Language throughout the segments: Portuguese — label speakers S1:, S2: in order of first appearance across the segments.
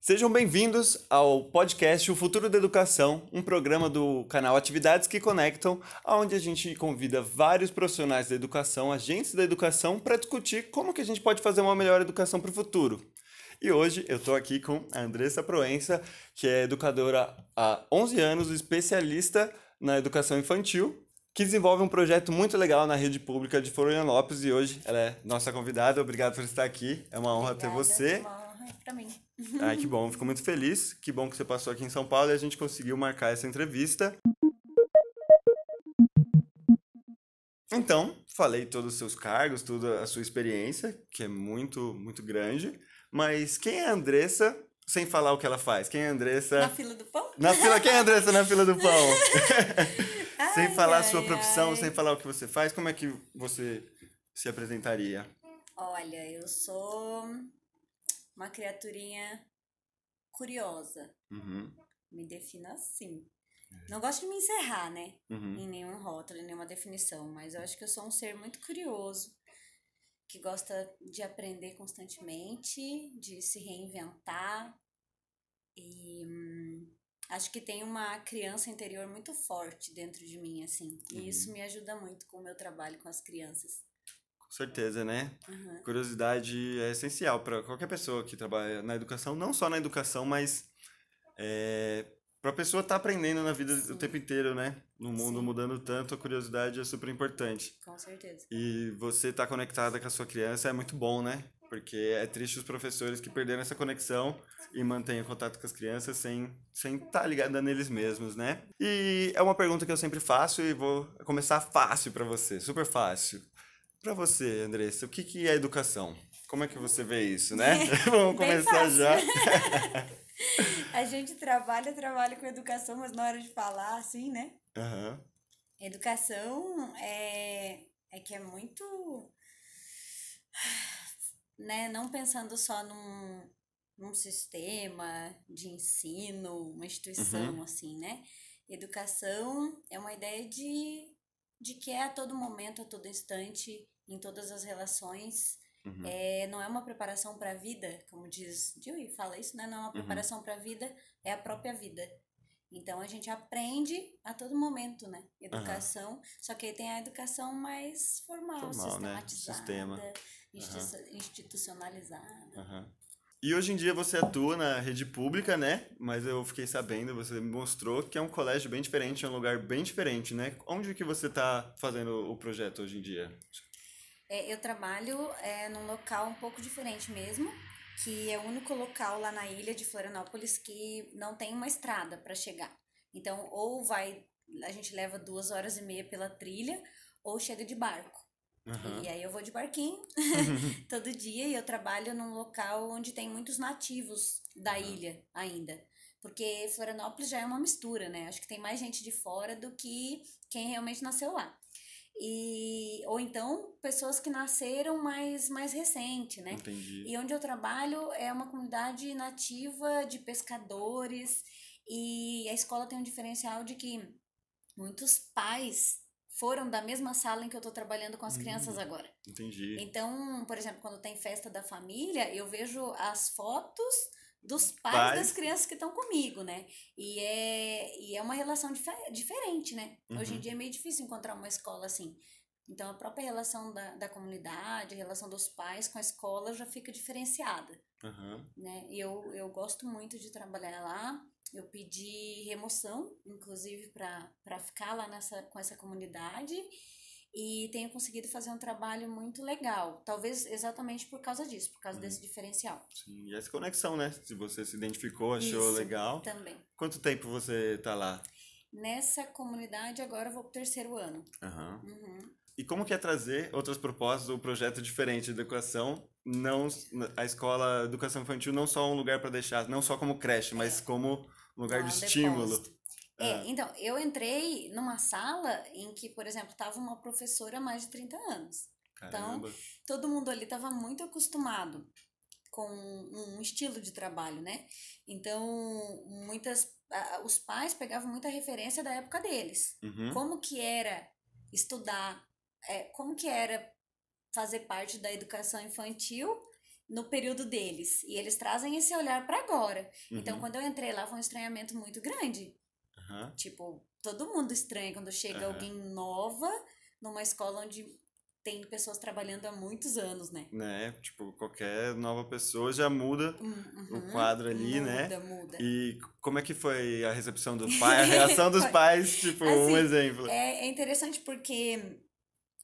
S1: Sejam bem-vindos ao podcast O Futuro da Educação, um programa do canal Atividades que Conectam, onde a gente convida vários profissionais da educação, agentes da educação, para discutir como que a gente pode fazer uma melhor educação para o futuro. E hoje eu estou aqui com a Andressa Proença, que é educadora há 11 anos, especialista na educação infantil, que desenvolve um projeto muito legal na rede pública de Florianópolis e hoje ela é nossa convidada. Obrigado por estar aqui. É uma honra
S2: Obrigada,
S1: ter você.
S2: É uma honra para mim.
S1: Ai, que bom, fico muito feliz. Que bom que você passou aqui em São Paulo e a gente conseguiu marcar essa entrevista. Então, falei todos os seus cargos, toda a sua experiência, que é muito, muito grande. Mas quem é a Andressa sem falar o que ela faz? Quem é a Andressa?
S2: Na fila do pão?
S1: Na fila, quem é a Andressa na fila do pão? sem
S2: Ai,
S1: falar a
S2: ai,
S1: sua profissão,
S2: ai.
S1: sem falar o que você faz, como é que você se apresentaria?
S2: Olha, eu sou uma criaturinha curiosa.
S1: Uhum,
S2: Me defino assim. Não gosto de me encerrar, né?
S1: uhum,
S2: Em nenhum rótulo, em nenhuma definição, mas eu acho que eu sou um ser muito curioso, que gosta de aprender constantemente, de se reinventar e hum, acho que tem uma criança interior muito forte dentro de mim, assim. E isso me ajuda muito com o meu trabalho com as crianças.
S1: com certeza, né?
S2: Uhum.
S1: Curiosidade é essencial para qualquer pessoa que trabalha na educação, não só na educação, mas é, para a pessoa estar aprendendo na vida o
S2: Sim.
S1: tempo inteiro, né? No mundo
S2: Sim.
S1: mudando tanto, a curiosidade é super importante.
S2: Com certeza.
S1: E você estar conectada com a sua criança é muito bom, né? Porque é triste os professores que perderam essa conexão e mantêm contato com as crianças sem sem estar ligada neles mesmos, né? E é uma pergunta que eu sempre faço e vou começar fácil para você, super fácil. Para você, Andressa, o que que é educação? Como é que você vê isso, né? Vamos começar já.
S2: A gente trabalha, trabalha com educação, mas na hora de falar, assim, né?
S1: Aham.
S2: Educação é, é que é muito. Né? Não pensando só num, num sistema de ensino, uma instituição, assim, né? Educação é uma ideia de, de que é a todo momento, a todo instante, em todas as relações.
S1: Uhum.
S2: É, não é uma preparação para a vida, como diz Dewey, fala isso, né? Não é uma preparação para a vida, é a própria vida. Então a gente aprende a todo momento, né? Educação, só que aí tem a educação mais formal,
S1: Formal, né?
S2: sistematizada,
S1: Sistema.
S2: institu- institucionalizada.
S1: E hoje em dia você atua na rede pública, né? Mas eu fiquei sabendo, você me mostrou que é um colégio bem diferente, é um lugar bem diferente, né? Onde que você está fazendo o projeto hoje em dia?
S2: É, eu trabalho é, num local um pouco diferente mesmo, que é o único local lá na ilha de Florianópolis que não tem uma estrada para chegar. Então, ou vai, a gente leva duas horas e meia pela trilha, ou chega de barco.
S1: Aham.
S2: E aí eu vou de barquinho todo dia e eu trabalho num local onde tem muitos nativos da ilha ainda. Porque Florianópolis já é uma mistura, né? Acho que tem mais gente de fora do que quem realmente nasceu lá. E, ou então pessoas que nasceram mais, mais recente, né?
S1: Entendi.
S2: E onde eu trabalho é uma comunidade nativa de pescadores e a escola tem um diferencial de que muitos pais foram da mesma sala em que eu tô trabalhando com as crianças agora.
S1: Entendi.
S2: Então, por exemplo, quando tem festa da família, eu vejo as fotos dos pais,
S1: Pais.
S2: das crianças que estão comigo, né? E é, e é uma relação dife- diferente, né? Hoje em
S1: Uhum.
S2: dia é meio difícil encontrar uma escola assim. Então, a própria relação da, da comunidade, a relação dos pais com a escola já fica diferenciada,
S1: Aham.
S2: né? E eu, eu gosto muito de trabalhar lá. Eu pedi remoção, inclusive, para ficar lá nessa, com essa comunidade. E tenho conseguido fazer um trabalho muito legal. Talvez exatamente por causa disso, por causa desse diferencial.
S1: Sim, e essa conexão, né? Se você se identificou, achou
S2: Isso,
S1: legal.
S2: Também.
S1: Quanto tempo você tá lá?
S2: Nessa comunidade, agora eu vou pro terceiro ano.
S1: Aham.
S2: Uhum.
S1: E como que é trazer outras propostas ou projeto diferente de educação? Não a escola educação infantil não só um lugar para deixar, não só como creche, mas como um lugar
S2: Lá
S1: de
S2: um
S1: estímulo.
S2: É,
S1: Ah.
S2: então, eu entrei numa sala em que, por exemplo, tava uma professora há mais de 30 anos.
S1: Caramba.
S2: Todo mundo ali estava muito acostumado com um estilo de trabalho, né? Então, muitas os pais pegavam muita referência da época deles.
S1: Uhum.
S2: Como que era estudar, é, como que era fazer parte da educação infantil no período deles. E eles trazem esse olhar para agora. Então,
S1: Uhum.
S2: quando eu entrei lá, foi um estranhamento muito grande.
S1: Aham.
S2: Tipo, todo mundo estranha quando chega
S1: Aham.
S2: alguém nova numa escola onde tem pessoas trabalhando há muitos anos, né?
S1: Né? Tipo, qualquer nova pessoa já muda
S2: Hum,
S1: o
S2: uhum.
S1: quadro ali,
S2: muda,
S1: né?
S2: Muda, muda.
S1: E como é que foi a recepção do pai, a reação dos pais, tipo, um
S2: Assim,
S1: exemplo.
S2: É, é interessante porque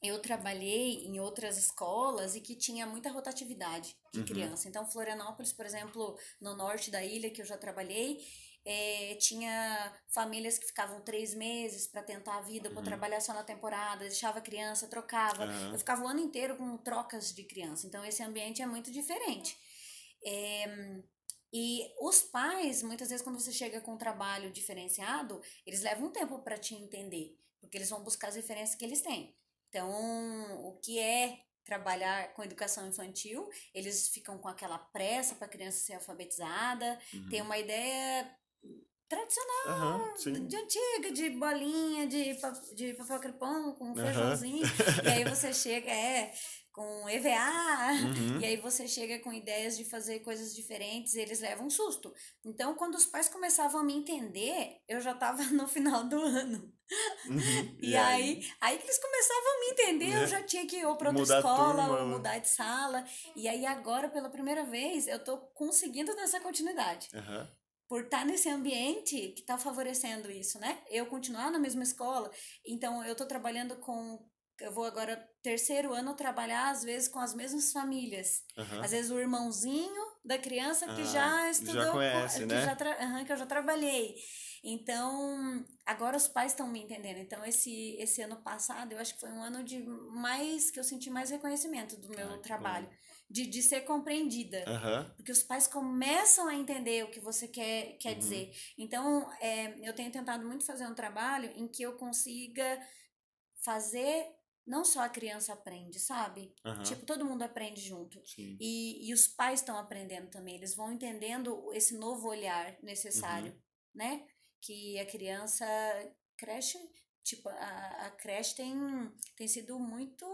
S2: eu trabalhei em outras escolas e que tinha muita rotatividade de
S1: Uhum.
S2: criança. Então, Florianópolis, por exemplo, no norte da ilha que eu já trabalhei, é, tinha famílias que ficavam três meses para tentar a vida, para
S1: Uhum.
S2: trabalhar só na temporada, deixava a criança, trocava.
S1: Aham.
S2: Eu ficava o ano inteiro com trocas de criança. Então, esse ambiente é muito diferente. É, e os pais, muitas vezes, quando você chega com um trabalho diferenciado, eles levam um tempo para te entender, porque eles vão buscar as referências que eles têm. Então, o que é trabalhar com educação infantil, eles ficam com aquela pressa para a criança ser alfabetizada,
S1: Uhum.
S2: tem uma ideia tradicional de antiga, de bolinha, de, pa- de papel crepom com feijãozinho. e aí você chega, é, com EVA.
S1: Uhum.
S2: E aí você chega com ideias de fazer coisas diferentes e eles levam um susto. Então, quando os pais começavam a me entender, eu já tava no final do ano.
S1: Uhum.
S2: E, aí, aí que eles começavam a me entender,
S1: Né?
S2: eu já tinha que ir ou pra outra
S1: Mudar
S2: escola,
S1: turma.
S2: ou mudar de sala. E aí agora, pela primeira vez, eu tô conseguindo nessa continuidade
S1: Aham.
S2: Por estar nesse ambiente que está favorecendo isso, né? Eu continuar na mesma escola, então eu estou trabalhando com. Eu vou agora, terceiro ano, trabalhar às vezes com as mesmas famílias.
S1: Aham.
S2: Às vezes o irmãozinho da criança que
S1: Ah,
S2: já estudou. com-
S1: conhece,
S2: que,
S1: né?
S2: já aham, que eu já trabalhei. Então, agora os pais estão me entendendo. Então, esse, esse ano passado, eu acho que foi um ano de mais. que eu senti mais reconhecimento do meu
S1: Ah,
S2: trabalho. De, de ser compreendida.
S1: Aham.
S2: Porque os pais começam a entender o que você quer, quer
S1: Uhum.
S2: dizer. Então, é, eu tenho tentado muito fazer um trabalho em que eu consiga fazer. Não só a criança aprende, sabe?
S1: Aham.
S2: Tipo, todo mundo aprende junto.
S1: Sim.
S2: E, e os pais estão aprendendo também. Eles vão entendendo esse novo olhar necessário, né? Que a criança creche. Tipo, a, a creche tem, tem sido muito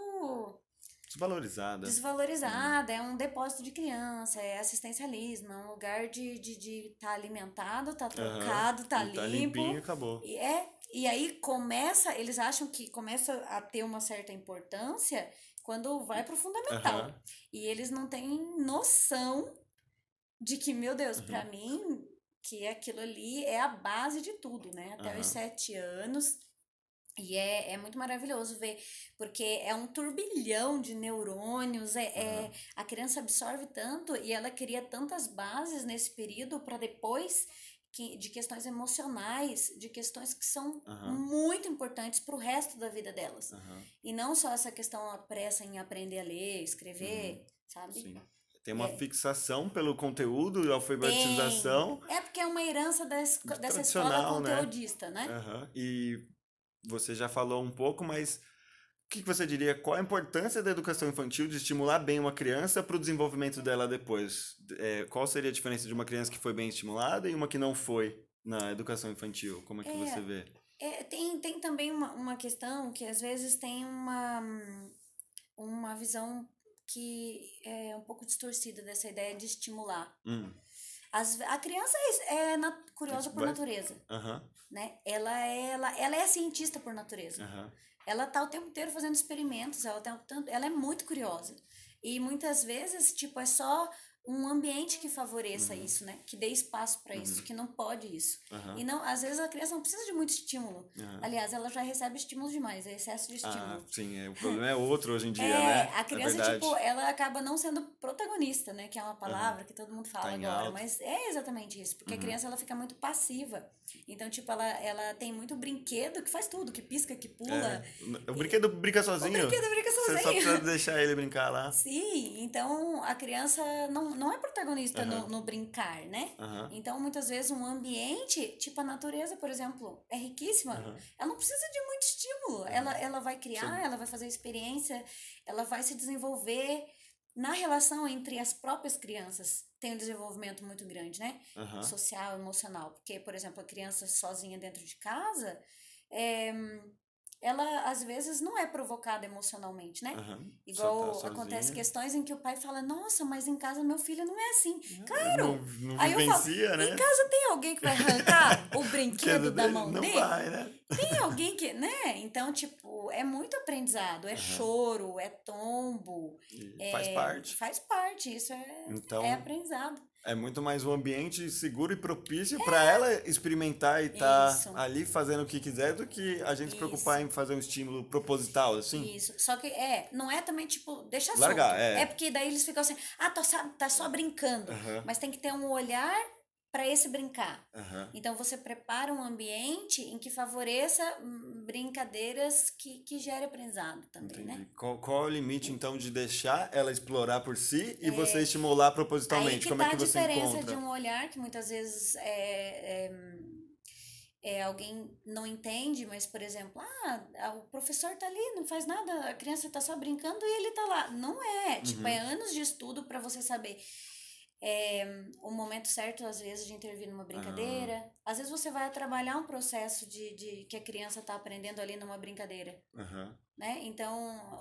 S1: Desvalorizada.
S2: desvalorizada, é um depósito de criança, é assistencialismo, é um lugar de estar de, de tá alimentado, tá trocado, tá
S1: E Tá
S2: limpo.
S1: limpinho e acabou.
S2: E é, e aí começa, eles acham que começa a ter uma certa importância quando vai pro fundamental.
S1: Aham.
S2: E eles não têm noção de que, meu Deus,
S1: Uhum.
S2: mim, que aquilo ali é a base de tudo, né? Até
S1: Aham.
S2: os sete anos. E é, é muito maravilhoso ver, porque é um turbilhão de neurônios, é, é- a criança absorve tanto e ela cria tantas bases nesse período para depois que, de questões emocionais, de questões que são
S1: Aham.
S2: muito importantes para o resto da vida delas.
S1: Aham.
S2: E não só essa questão a pressa em aprender a ler, escrever, sabe?
S1: Sim. Tem uma
S2: É.
S1: fixação pelo conteúdo, alfabetização.
S2: É porque é uma herança da esco- dessa escola
S1: né?
S2: conteudista, né?
S1: Aham. E você já falou um pouco, mas o que você diria? Qual a importância da educação infantil de estimular bem uma criança para o desenvolvimento dela depois? É, qual seria a diferença de uma criança que foi bem estimulada e uma que não foi na educação infantil? Como é que
S2: É,
S1: você vê?
S2: É, tem, tem também uma, uma questão que às vezes tem uma, uma visão que é um pouco distorcida dessa ideia de estimular.
S1: Hum,
S2: As, a criança é, é na- curiosa por
S1: Vai-
S2: natureza,
S1: Aham,
S2: né? Ela é, ela, ela é cientista por natureza.
S1: aham.
S2: Ela tá o tempo inteiro fazendo experimentos, ela, tá ela é muito curiosa. E muitas vezes, tipo, é só um ambiente que favoreça
S1: Uhum.
S2: isso, né? Que dê espaço para isso,
S1: Uhum.
S2: que não pode isso.
S1: aham,
S2: E não, às vezes a criança não precisa de muito estímulo. Aliás, ela já recebe estímulos demais, é excesso de
S1: Ah,
S2: estímulo.
S1: sim, é, o problema é outro hoje em dia,
S2: é,
S1: né?
S2: a criança,
S1: é
S2: tipo, ela acaba não sendo protagonista, né? Que é uma palavra que todo mundo fala
S1: Tá
S2: agora.
S1: alta.
S2: Mas é exatamente isso. Porque
S1: Uhum.
S2: a criança, ela fica muito passiva. Então, tipo, ela, ela tem muito brinquedo que faz tudo. Que pisca, que pula.
S1: É, o brinquedo brinca
S2: O
S1: sozinho.
S2: brinquedo brinca
S1: Você só
S2: sozinho.
S1: precisa deixar ele brincar lá.
S2: Sim, então a criança não, não é protagonista no,
S1: Aham.
S2: no brincar, né?
S1: Aham,
S2: Então, muitas vezes, um ambiente, tipo a natureza, por exemplo, é riquíssima.
S1: aham.
S2: Ela não precisa de muito estímulo. Ela, ela vai criar,
S1: Sim.
S2: ela vai fazer experiência, ela vai se desenvolver. na relação entre as próprias crianças tem um desenvolvimento muito grande, né?
S1: Aham.
S2: Social, emocional. Porque, por exemplo, a criança sozinha dentro de casa, é, ela às vezes não é provocada emocionalmente, né?
S1: Aham.
S2: Igual
S1: tá
S2: acontece questões em que o pai fala, nossa, mas em casa meu filho não é assim.
S1: Não,
S2: Claro!
S1: não
S2: Aí eu falo,
S1: né?
S2: Em casa tem alguém que vai arrancar o brinquedo da mão
S1: não
S2: dele?
S1: vai, né?
S2: Tem alguém que, né? Então, tipo, é muito aprendizado. É
S1: Aham.
S2: choro, é tombo.
S1: Faz
S2: é-
S1: parte.
S2: Faz parte. Isso é,
S1: Então,
S2: é aprendizado.
S1: É muito mais um ambiente seguro e propício para ela experimentar e estar
S2: É. Isso.
S1: ali fazendo o que quiser do que a gente se preocupar em fazer um estímulo proposital, assim.
S2: Isso. Só que é, não é também, tipo, deixa solto.
S1: Largar, é.
S2: porque daí eles ficam assim, ah, tá só, tá só brincando.
S1: Aham,
S2: Mas tem que ter um olhar para esse brincar.
S1: aham.
S2: Então você prepara um ambiente em que favoreça hum, brincadeiras que, que gere aprendizado também,
S1: Entendi.
S2: né?
S1: Qual, qual é o limite, então, de deixar ela explorar por si e você estimular
S2: É. Aí
S1: propositalmente?
S2: que
S1: Como
S2: tá
S1: é que
S2: a
S1: você
S2: diferença
S1: encontra?
S2: de um olhar que muitas vezes é, é, é, alguém não entende, mas, por exemplo, ah, o professor tá ali, não faz nada, a criança tá só brincando e ele tá lá. Não é, tipo,
S1: Uhum.
S2: é anos de estudo para você saber é, o momento certo, às vezes, de intervir numa brincadeira. Às vezes você vai trabalhar um processo de, de que a criança tá aprendendo ali numa brincadeira,
S1: Aham,
S2: né? Então,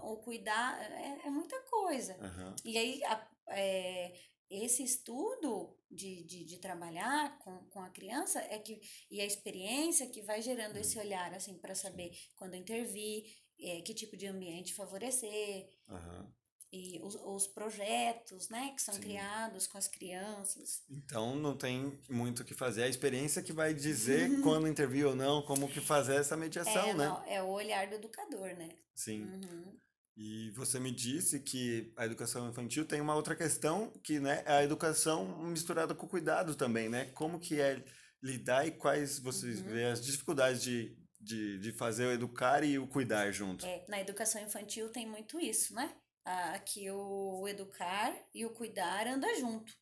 S2: o cuidar é, é muita coisa.
S1: aham.
S2: E aí, a- é, esse estudo de, de, de trabalhar com, com a criança é que, e a experiência que vai gerando esse olhar, assim, para saber quando intervir, é, que tipo de ambiente favorecer,
S1: aham.
S2: E os, os projetos, né, que são
S1: Sim.
S2: criados com as crianças.
S1: Então não tem muito o que fazer. É a experiência que vai dizer quando intervir ou não, como que fazer essa mediação,
S2: é,
S1: né?
S2: não, é o olhar do educador, né?
S1: Sim.
S2: Uhum.
S1: E você me disse que a educação infantil tem uma outra questão, que né, é a educação misturada com cuidado também, né? Como que é lidar e quais vocês
S2: Uhum.
S1: vê as dificuldades de, de, de fazer o educar e o cuidar junto?
S2: É, na educação infantil tem muito isso, né? Ah, que o, educar e o cuidar andam junto,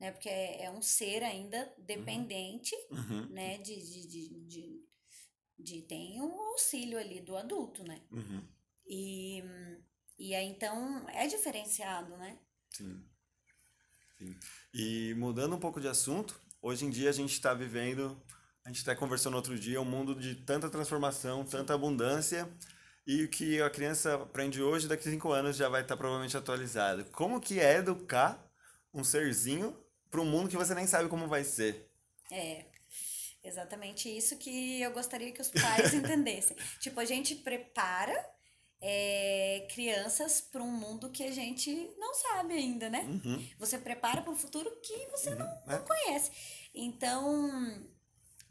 S2: né? Porque é, é um ser ainda dependente,
S1: Uhum,
S2: né? De, de, de, de, de tem um auxílio ali do adulto, né?
S1: uhum,
S2: E, e aí, então, é diferenciado, né?
S1: sim, sim. E mudando um pouco de assunto, hoje em dia a gente está vivendo, a gente até conversou no outro dia, um mundo de tanta transformação, tanta abundância, e o que a criança aprende hoje, daqui a cinco anos já vai estar provavelmente atualizado. Como que é educar um serzinho para um mundo que você nem sabe como vai ser?
S2: É exatamente isso que eu gostaria que os pais entendessem. Tipo, a gente prepara é, crianças para um mundo que a gente não sabe ainda, né?
S1: Uhum,
S2: Você prepara para um futuro que você não,
S1: uhum,
S2: não
S1: é,
S2: conhece. Então,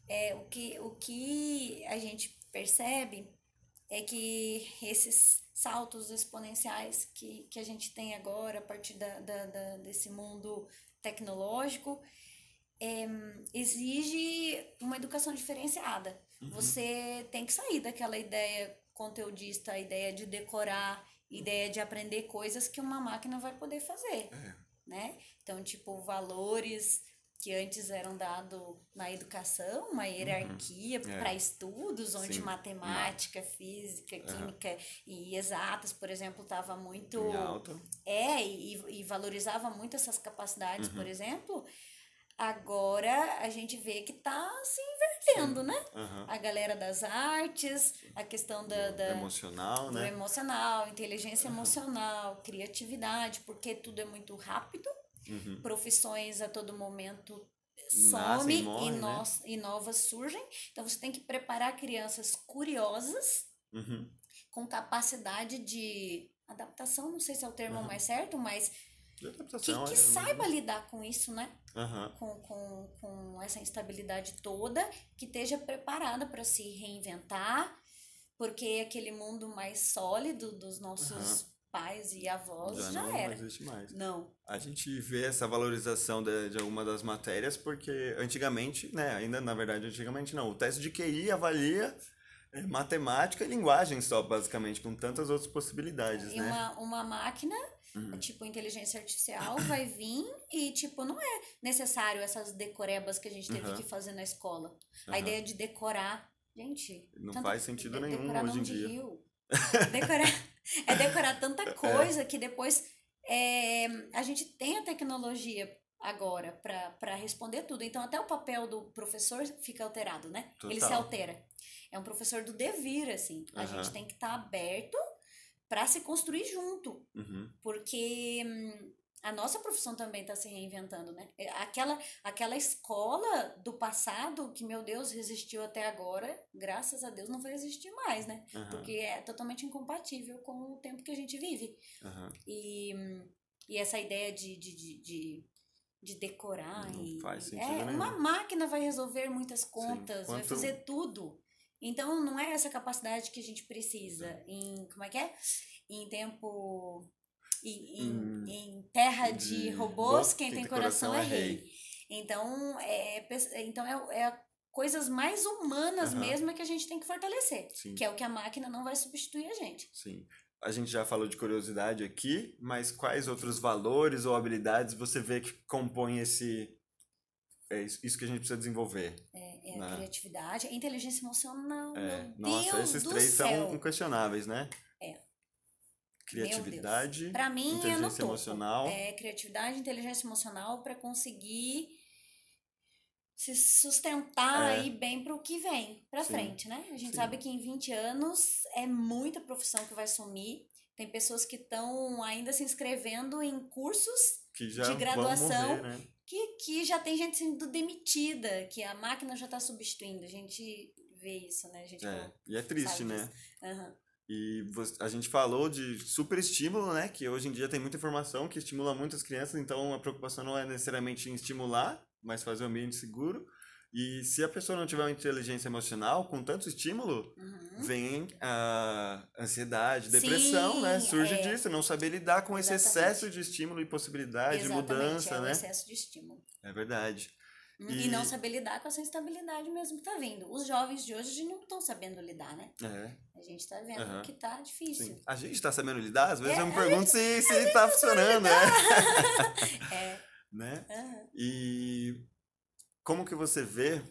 S2: é, o, que, o que a gente percebe é que esses saltos exponenciais que, que a gente tem agora a partir da, da, da- desse mundo tecnológico é, exige uma educação diferenciada.
S1: uhum,
S2: Você tem que sair daquela ideia conteudista, a ideia de decorar, ideia de aprender coisas que uma máquina vai poder fazer
S1: é,
S2: né? Então, tipo, valores que antes eram dados na educação, uma hierarquia
S1: é.
S2: para estudos, onde
S1: Sim.
S2: matemática, física, química e exatas, por exemplo, estava muito.
S1: em alta.
S2: É, e, e valorizava muito essas capacidades,
S1: Uhum.
S2: por exemplo. Agora a gente vê que tá se invertendo, né?
S1: Aham.
S2: A galera das artes, a questão da,
S1: Do
S2: da,
S1: emocional,
S2: do
S1: né?
S2: emocional, inteligência emocional, criatividade, porque tudo é muito rápido,
S1: Uhum.
S2: profissões a todo momento
S1: Nascem,
S2: some
S1: morrem,
S2: e,
S1: né?
S2: nos- e novas surgem. Então você tem que preparar crianças curiosas,
S1: Uhum.
S2: com capacidade de adaptação, não sei se é o termo
S1: Aham.
S2: mais certo, mas que, que
S1: é,
S2: saiba lidar com isso, né?
S1: Aham.
S2: com, com, com essa instabilidade toda, que esteja preparada para se reinventar, porque aquele mundo mais sólido dos nossos. Pais e avós
S1: Já,
S2: já,
S1: não
S2: era.
S1: existe mais.
S2: Não.
S1: A gente vê essa valorização de, de alguma das matérias porque antigamente, né, ainda na verdade antigamente não, o teste de QI avalia é, matemática e linguagem só, basicamente, com tantas outras possibilidades,
S2: E
S1: né?
S2: uma, uma máquina,
S1: Uhum.
S2: tipo inteligência artificial, vai vir e, tipo, não é necessário essas decorebas que a gente teve
S1: Aham.
S2: que fazer na escola. A
S1: Aham.
S2: ideia de decorar. Gente.
S1: Não faz sentido nenhum hoje em dia.
S2: rio. Decorar, é decorar tanta coisa que depois é, a gente tem a tecnologia agora para responder tudo. Então, até o papel do professor fica alterado, né?
S1: Total.
S2: Ele se altera. É um professor do devir, assim. A
S1: Aham.
S2: gente tem que estar aberto para se construir junto.
S1: Uhum.
S2: Porque hum, a nossa profissão também está se reinventando, né? É, Aquela, aquela escola do passado, que, meu Deus, resistiu até agora, graças a Deus não vai existir mais, né?
S1: Aham.
S2: Porque é totalmente incompatível com o tempo que a gente vive.
S1: Aham.
S2: E, e essa ideia de, de, de, de, de decorar
S1: Não
S2: e.
S1: faz sentido
S2: é,
S1: nenhum.
S2: uma máquina vai resolver muitas contas, vai
S1: Quanto-
S2: fazer tudo. Então não é essa capacidade que a gente precisa em. Como é que é? Em tempo. Em, em,
S1: Hum,
S2: em terra de,
S1: de
S2: robôs, quem tem coração, é rei. Então, é, então é, é coisas mais humanas
S1: Aham.
S2: mesmo que a gente tem que fortalecer.
S1: Sim.
S2: Que é o que a máquina não vai substituir a gente.
S1: Sim. A gente já falou de curiosidade aqui, mas quais outros valores ou habilidades você vê que compõem esse. É isso que a gente precisa desenvolver?
S2: É, é a
S1: Né?
S2: criatividade, a inteligência emocional.
S1: É,
S2: meu
S1: nossa,
S2: Deus
S1: esses três
S2: céu.
S1: são inquestionáveis, né? Criatividade,
S2: mim, é no
S1: inteligência
S2: topo.
S1: emocional.
S2: É criatividade, inteligência emocional para conseguir se sustentar
S1: É.
S2: aí bem pro que vem
S1: Sim,
S2: frente, né? A gente
S1: sim.
S2: sabe que em 20 anos é muita profissão que vai sumir. Tem pessoas que estão ainda se inscrevendo em cursos de graduação.
S1: morrer, né?
S2: que, que já tem gente sendo demitida, que a máquina já tá substituindo. A gente vê isso, né? A gente
S1: É, e é triste, né?
S2: disso.
S1: E a gente falou de super estímulo, né? Que hoje em dia tem muita informação que estimula muitas crianças, então a preocupação não é necessariamente em estimular, mas fazer o ambiente seguro. E se a pessoa não tiver uma inteligência emocional, com tanto estímulo,
S2: Uhum.
S1: vem a ansiedade,
S2: Sim,
S1: depressão, né? Surge
S2: é.
S1: disso, não saber lidar com esse
S2: Exatamente.
S1: excesso de estímulo e possibilidade, de
S2: Exatamente,
S1: mudança,
S2: é o
S1: né?
S2: excesso de estímulo.
S1: É verdade. E-
S2: E... não saber lidar com essa instabilidade mesmo que tá vindo. Os jovens de hoje não estão sabendo lidar, né?
S1: É,
S2: A gente tá vendo
S1: Aham.
S2: que tá difícil.
S1: sim. A gente tá sabendo lidar? Às vezes
S2: É,
S1: eu me pergunto se, se tá funcionando, né?
S2: É.
S1: né?
S2: aham.
S1: E como que você vê,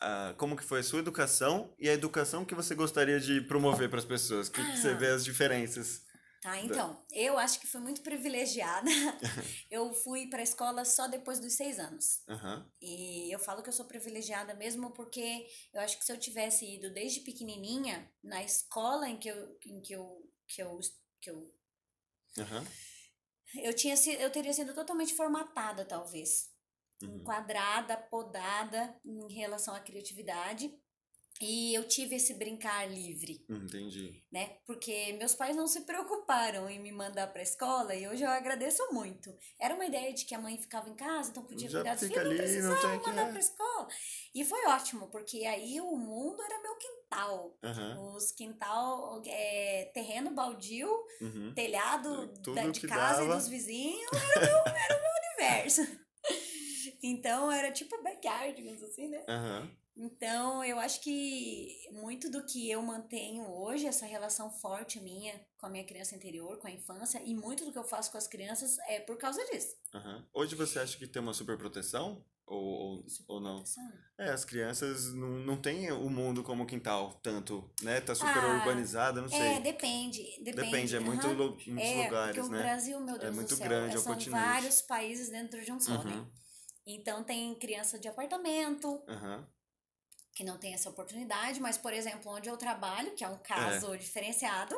S1: ah, como que foi a sua educação e a educação que você gostaria de promover para as pessoas? O que, que você
S2: Ah.
S1: vê as diferenças?
S2: Tá, então, eu acho que fui muito privilegiada. eu fui pra escola só depois dos seis anos.
S1: Aham,
S2: E eu falo que eu sou privilegiada mesmo porque eu acho que se eu tivesse ido desde pequenininha na escola em que eu em que eu que eu, que eu
S1: aham,
S2: eu tinha eu teria sido totalmente formatada talvez,
S1: uhum,
S2: enquadrada, podada em relação à criatividade. E eu tive esse brincar livre,
S1: Hum, entendi.
S2: né? Porque meus pais não se preocuparam em me mandar pra escola e hoje eu agradeço muito. Era uma ideia de que a mãe ficava em casa, então podia
S1: Já
S2: cuidar dos filhos, não
S1: ali, não
S2: precisava
S1: tem que-
S2: mandar
S1: é.
S2: pra escola. E foi ótimo, porque aí o mundo era meu quintal.
S1: Aham,
S2: Os quintal, é, terreno baldio,
S1: uhum,
S2: telhado da, de casa
S1: dava.
S2: e dos vizinhos, era o meu, era o meu universo. Então era tipo backyard, digamos assim, né?
S1: aham,
S2: Então, eu acho que muito do que eu mantenho hoje, essa relação forte minha com a minha criança interior, com a infância, e muito do que eu faço com as crianças é por causa disso.
S1: aham. Hoje você acha que tem uma super proteção? Ou, ou, ou não? É, as crianças não, não têm o mundo como quintal, tanto, né? Tá super
S2: Ah,
S1: urbanizada, não sei.
S2: É, depende. Depende,
S1: Depende, é muito,
S2: aham.
S1: lu- muitos
S2: É,
S1: lugares,
S2: porque o
S1: né?
S2: Brasil, meu Deus
S1: muito
S2: do céu,
S1: grande, é
S2: são
S1: continente.
S2: vários países dentro de um só, né?
S1: Uhum,
S2: Então, tem criança de apartamento,
S1: aham,
S2: que não tem essa oportunidade, mas, por exemplo, onde eu trabalho, que é um
S1: É.
S2: caso diferenciado,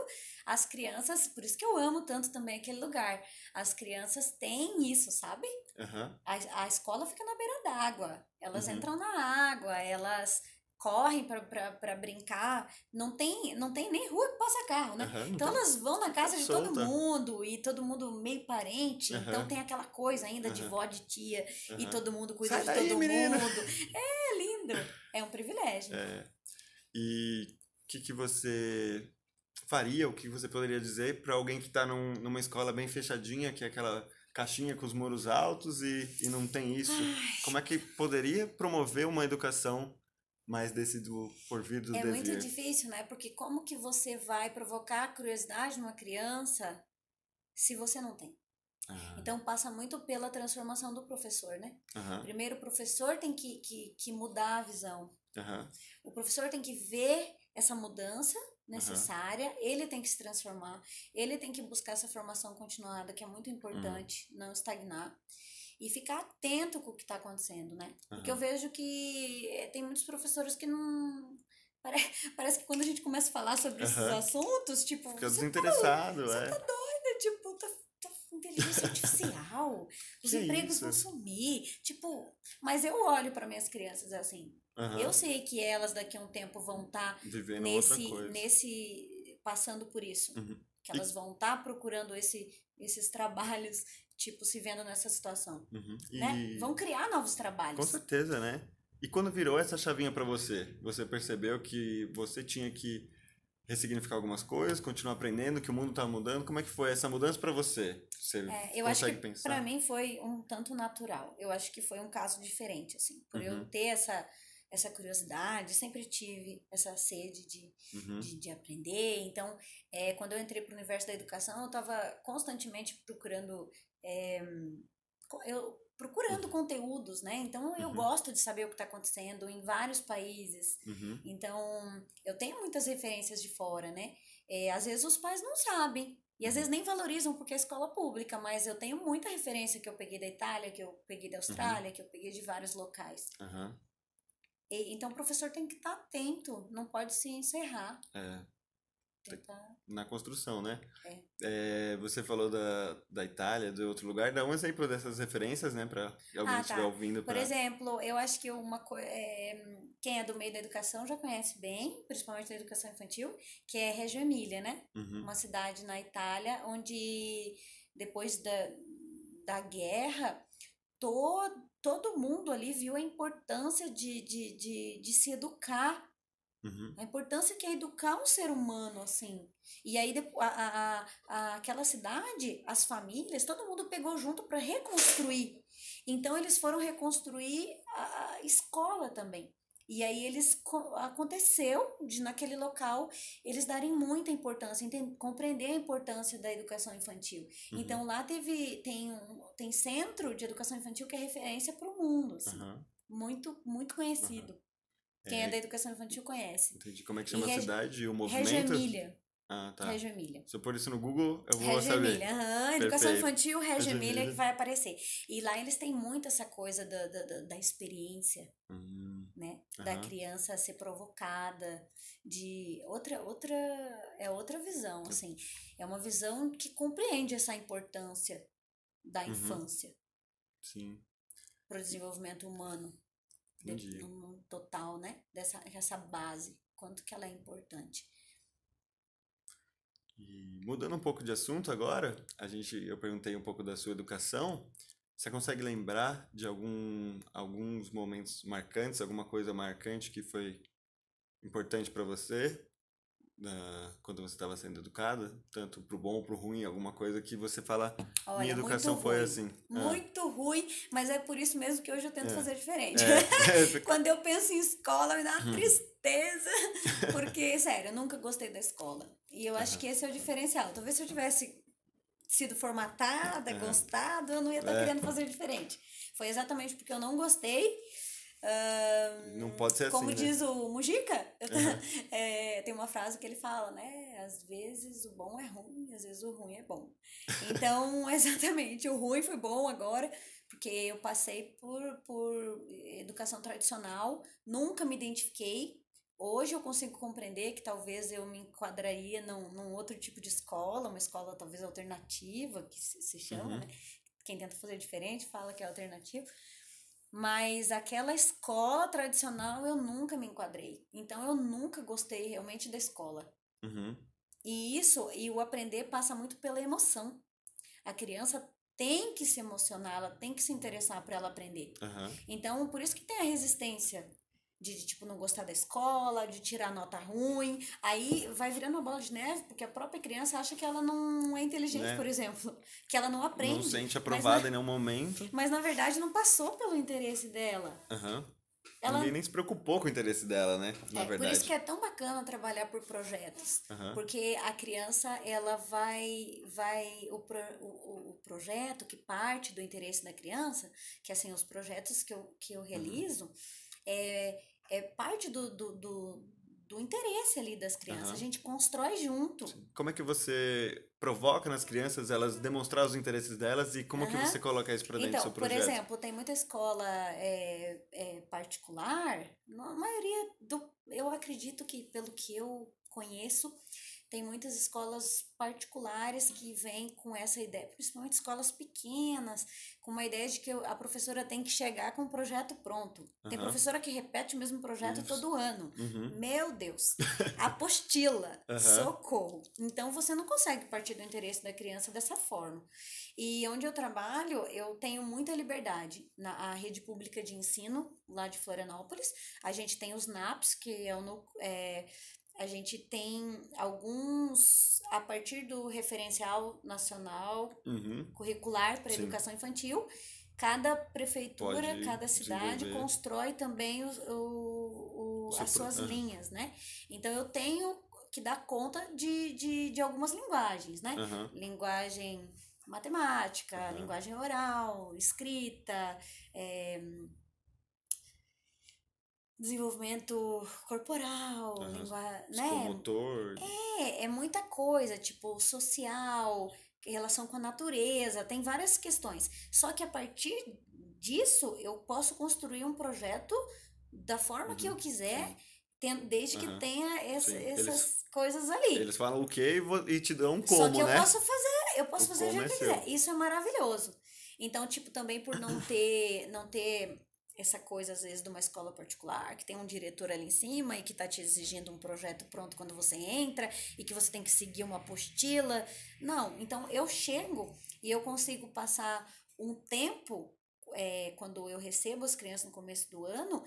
S2: as crianças, por isso que eu amo tanto também aquele lugar, as crianças têm isso, sabe?
S1: aham,
S2: A, a escola fica na beira d'água, elas
S1: Uhum.
S2: entram na água, elas correm para brincar, não tem, não tem nem rua que passa carro, né?
S1: aham.
S2: Então elas vão na casa de todo
S1: solta.
S2: mundo e todo mundo meio parente, então
S1: Aham.
S2: tem aquela coisa ainda de
S1: Aham.
S2: vó, de tia e todo mundo cuida
S1: Sai
S2: de
S1: daí,
S2: todo
S1: menino.
S2: mundo. É lindo, é um privilégio.
S1: É. E o que, que você faria, o que você poderia dizer para alguém que está num, numa escola bem fechadinha, que é aquela caixinha com os muros altos e, e não tem isso? Como é que poderia promover uma educação mais desse do porvir do
S2: É
S1: devir?
S2: muito difícil, né? Porque como que você vai provocar curiosidade numa criança se você não tem?
S1: Ah,
S2: Então passa muito pela transformação do professor, né?
S1: aham,
S2: Primeiro o professor tem que, que, que mudar a visão.
S1: aham,
S2: O professor tem que ver essa mudança necessária, uhum. ele tem que se transformar, ele tem que buscar essa formação continuada, que é muito importante, uhum. não estagnar. E ficar atento com o que está acontecendo, né? Uhum. Porque eu vejo que eh, tem muitos professores que não. Parece, parece que quando a gente começa a falar sobre esses assuntos, tipo.
S1: Fica tá desinteressado,
S2: tá,
S1: é.
S2: Você tá doida, tipo, tá inteligência artificial, os empregos isso? vão sumir. Tipo, mas eu olho para minhas crianças assim. Uhum. Eu sei que elas daqui a um tempo vão estar tá nesse, nesse. passando por isso. Uhum. Que elas e... vão estar tá procurando esse, esses trabalhos, tipo, se vendo nessa situação. Uhum. E... Né? Vão criar novos trabalhos.
S1: Com certeza, né? E quando virou essa chavinha para você, você percebeu que você tinha que ressignificar algumas coisas, continuar aprendendo, que o mundo está mudando. Como é que foi essa mudança para você? Você
S2: é, eu acho que para mim foi um tanto natural. Eu acho que foi um caso diferente, assim, por uhum. eu ter essa essa curiosidade, sempre tive essa sede de, uhum. de, de, aprender. Então, é, quando eu entrei para o universo da educação, eu estava constantemente procurando é, eu procurando uhum. conteúdos, né? Então eu uhum. gosto de saber o que está acontecendo em vários países. Uhum. Então eu tenho muitas referências de fora, né? É, às vezes os pais não sabem. E às vezes nem valorizam porque é escola pública, mas eu tenho muita referência que eu peguei da Itália, que eu peguei da Austrália, uhum. que eu peguei de vários locais. Uhum. E, então o professor tem que estar tá atento, não pode se encerrar. É.
S1: Tentar... Na construção, né? É. é. você falou da, da Itália, de outro lugar. Dá um exemplo dessas referências, né? Para alguém ah, estiver tá. ouvindo.
S2: Pra... Por exemplo, eu acho que uma coisa. É, quem é do meio da educação já conhece bem, principalmente da educação infantil, que é Reggio Emília, né? Uhum. Uma cidade na Itália onde depois da, da guerra, todo, todo mundo ali viu a importância de, de, de, de se educar Uhum. A importância que é educar um ser humano, assim. E aí, a, a, a, aquela cidade, as famílias, todo mundo pegou junto para reconstruir. Então, eles foram reconstruir a, escola também. E aí eles aconteceu de naquele local eles darem muita importância, entender, compreender a importância da educação infantil. Uhum. Então lá teve tem um, tem centro de educação infantil que é referência para o mundo, assim, uhum. muito muito conhecido. Uhum. Quem é, é, da educação infantil conhece.
S1: Entendi. Como é que chama e a cidade e o movimento? Reggio
S2: Emília.
S1: Ah, tá.
S2: Reggio Emília.
S1: Se eu pôr isso no Google, eu vou
S2: Reggio
S1: saber.
S2: Emília. Educação infantil, Reggio, Emília, que vai aparecer. E lá eles têm muito essa coisa da, da, da experiência, hum, né? Da criança ser provocada, de outra, outra, é outra visão, assim. É uma visão que compreende essa importância da uhum. infância.
S1: Sim.
S2: Para o desenvolvimento humano. Entendi. no total, né? Dessa essa base, quanto que ela é importante.
S1: E mudando um pouco de assunto agora, a gente eu perguntei um pouco da sua educação. Você consegue lembrar de algum alguns momentos marcantes, alguma coisa marcante que foi importante para você uh, quando você estava sendo educada, tanto pro bom ou pro ruim, alguma coisa que você fala, Olha, minha educação foi assim.
S2: Ah. Muito ah. ruim, mas é por isso mesmo que hoje eu tento é. fazer diferente. É. quando eu penso em escola, me dá uma hum. tristeza, porque, sério, eu nunca gostei da escola. E eu acho que esse é o diferencial. Talvez se eu tivesse sido formatada, é. gostado, eu não ia estar tá é. querendo fazer diferente. Foi exatamente porque eu não gostei
S1: Uh, não pode ser
S2: como
S1: assim.
S2: Como diz
S1: né?
S2: o Mujica, uhum. é, tem uma frase que ele fala, né? Às vezes o bom é ruim, às vezes o ruim é bom. Então, exatamente, o ruim foi bom agora, porque eu passei por, por educação tradicional, nunca me identifiquei. Hoje eu consigo compreender que talvez eu me enquadraria num, num outro tipo de escola, uma escola talvez alternativa, que se, se chama, uhum. né? Quem tenta fazer diferente fala que é alternativa. Mas aquela escola tradicional eu nunca me enquadrei. Então eu nunca gostei realmente da escola. Uhum. E isso, e o aprender passa muito pela emoção. A criança tem que se emocionar, ela tem que se interessar para ela aprender. Uhum. Então, por isso que tem a resistência de, de, tipo, não gostar da escola, de tirar nota ruim. Aí vai virando uma bola de neve, porque a própria criança acha que ela não é inteligente, né? por exemplo. Que ela não aprende. Não
S1: sente aprovada em nenhum momento.
S2: Mas na verdade não passou pelo interesse dela.
S1: Uhum. Ela... Ninguém nem se preocupou com o interesse dela, né? Na
S2: é,
S1: verdade.
S2: Por isso que é tão bacana trabalhar por projetos. Uhum. Porque a criança, ela vai. vai o, pro, o, o projeto que parte do interesse da criança, que assim, os projetos que eu, que eu realizo, uhum. é, é parte do, do, do, do interesse ali das crianças. Uhum. A gente constrói junto.
S1: Como é que você provoca nas crianças elas demonstrar os interesses delas e como uhum. que você coloca isso para dentro então, do seu projeto?
S2: Por exemplo, tem muita escola é, é, particular, a maioria do. Eu acredito que, pelo que eu conheço, tem muitas escolas particulares que vêm com essa ideia, principalmente escolas pequenas, com uma ideia de que a professora tem que chegar com o projeto pronto. Uhum. Tem professora que repete o mesmo projeto Isso. todo ano. Uhum. Meu Deus! Apostila! uhum. Socorro! Então você não consegue partir do interesse da criança dessa forma. E onde eu trabalho, eu tenho muita liberdade. Na rede pública de ensino, lá de Florianópolis, a gente tem os NAPs, que é o. É, a gente tem alguns a partir do referencial nacional uhum. curricular para educação infantil. Cada prefeitura, Pode cada cidade constrói também o, o, o as suas uhum. linhas, né? Então eu tenho que dar conta de, de, de algumas linguagens, né? Uhum. Linguagem matemática, linguagem oral, escrita, é, desenvolvimento corporal, uhum. língua, né?
S1: Motor.
S2: É, é muita coisa, tipo, social, relação com a natureza, tem várias questões. Só que a partir disso, eu posso construir um projeto da forma uhum. que eu uhum. quiser, tem, desde uhum. que tenha essa, essas eles, coisas ali.
S1: Eles falam o que e te dão um como,
S2: Só que eu
S1: né?
S2: posso fazer, eu posso o fazer o jeito é que eu quiser. Isso é maravilhoso. Então, tipo, também por não ter, não ter essa coisa, às vezes, de uma escola particular, que tem um diretor ali em cima e que está te exigindo um projeto pronto quando você entra e que você tem que seguir uma apostila. Não, então eu chego e eu consigo passar um tempo, é, quando eu recebo as crianças no começo do ano,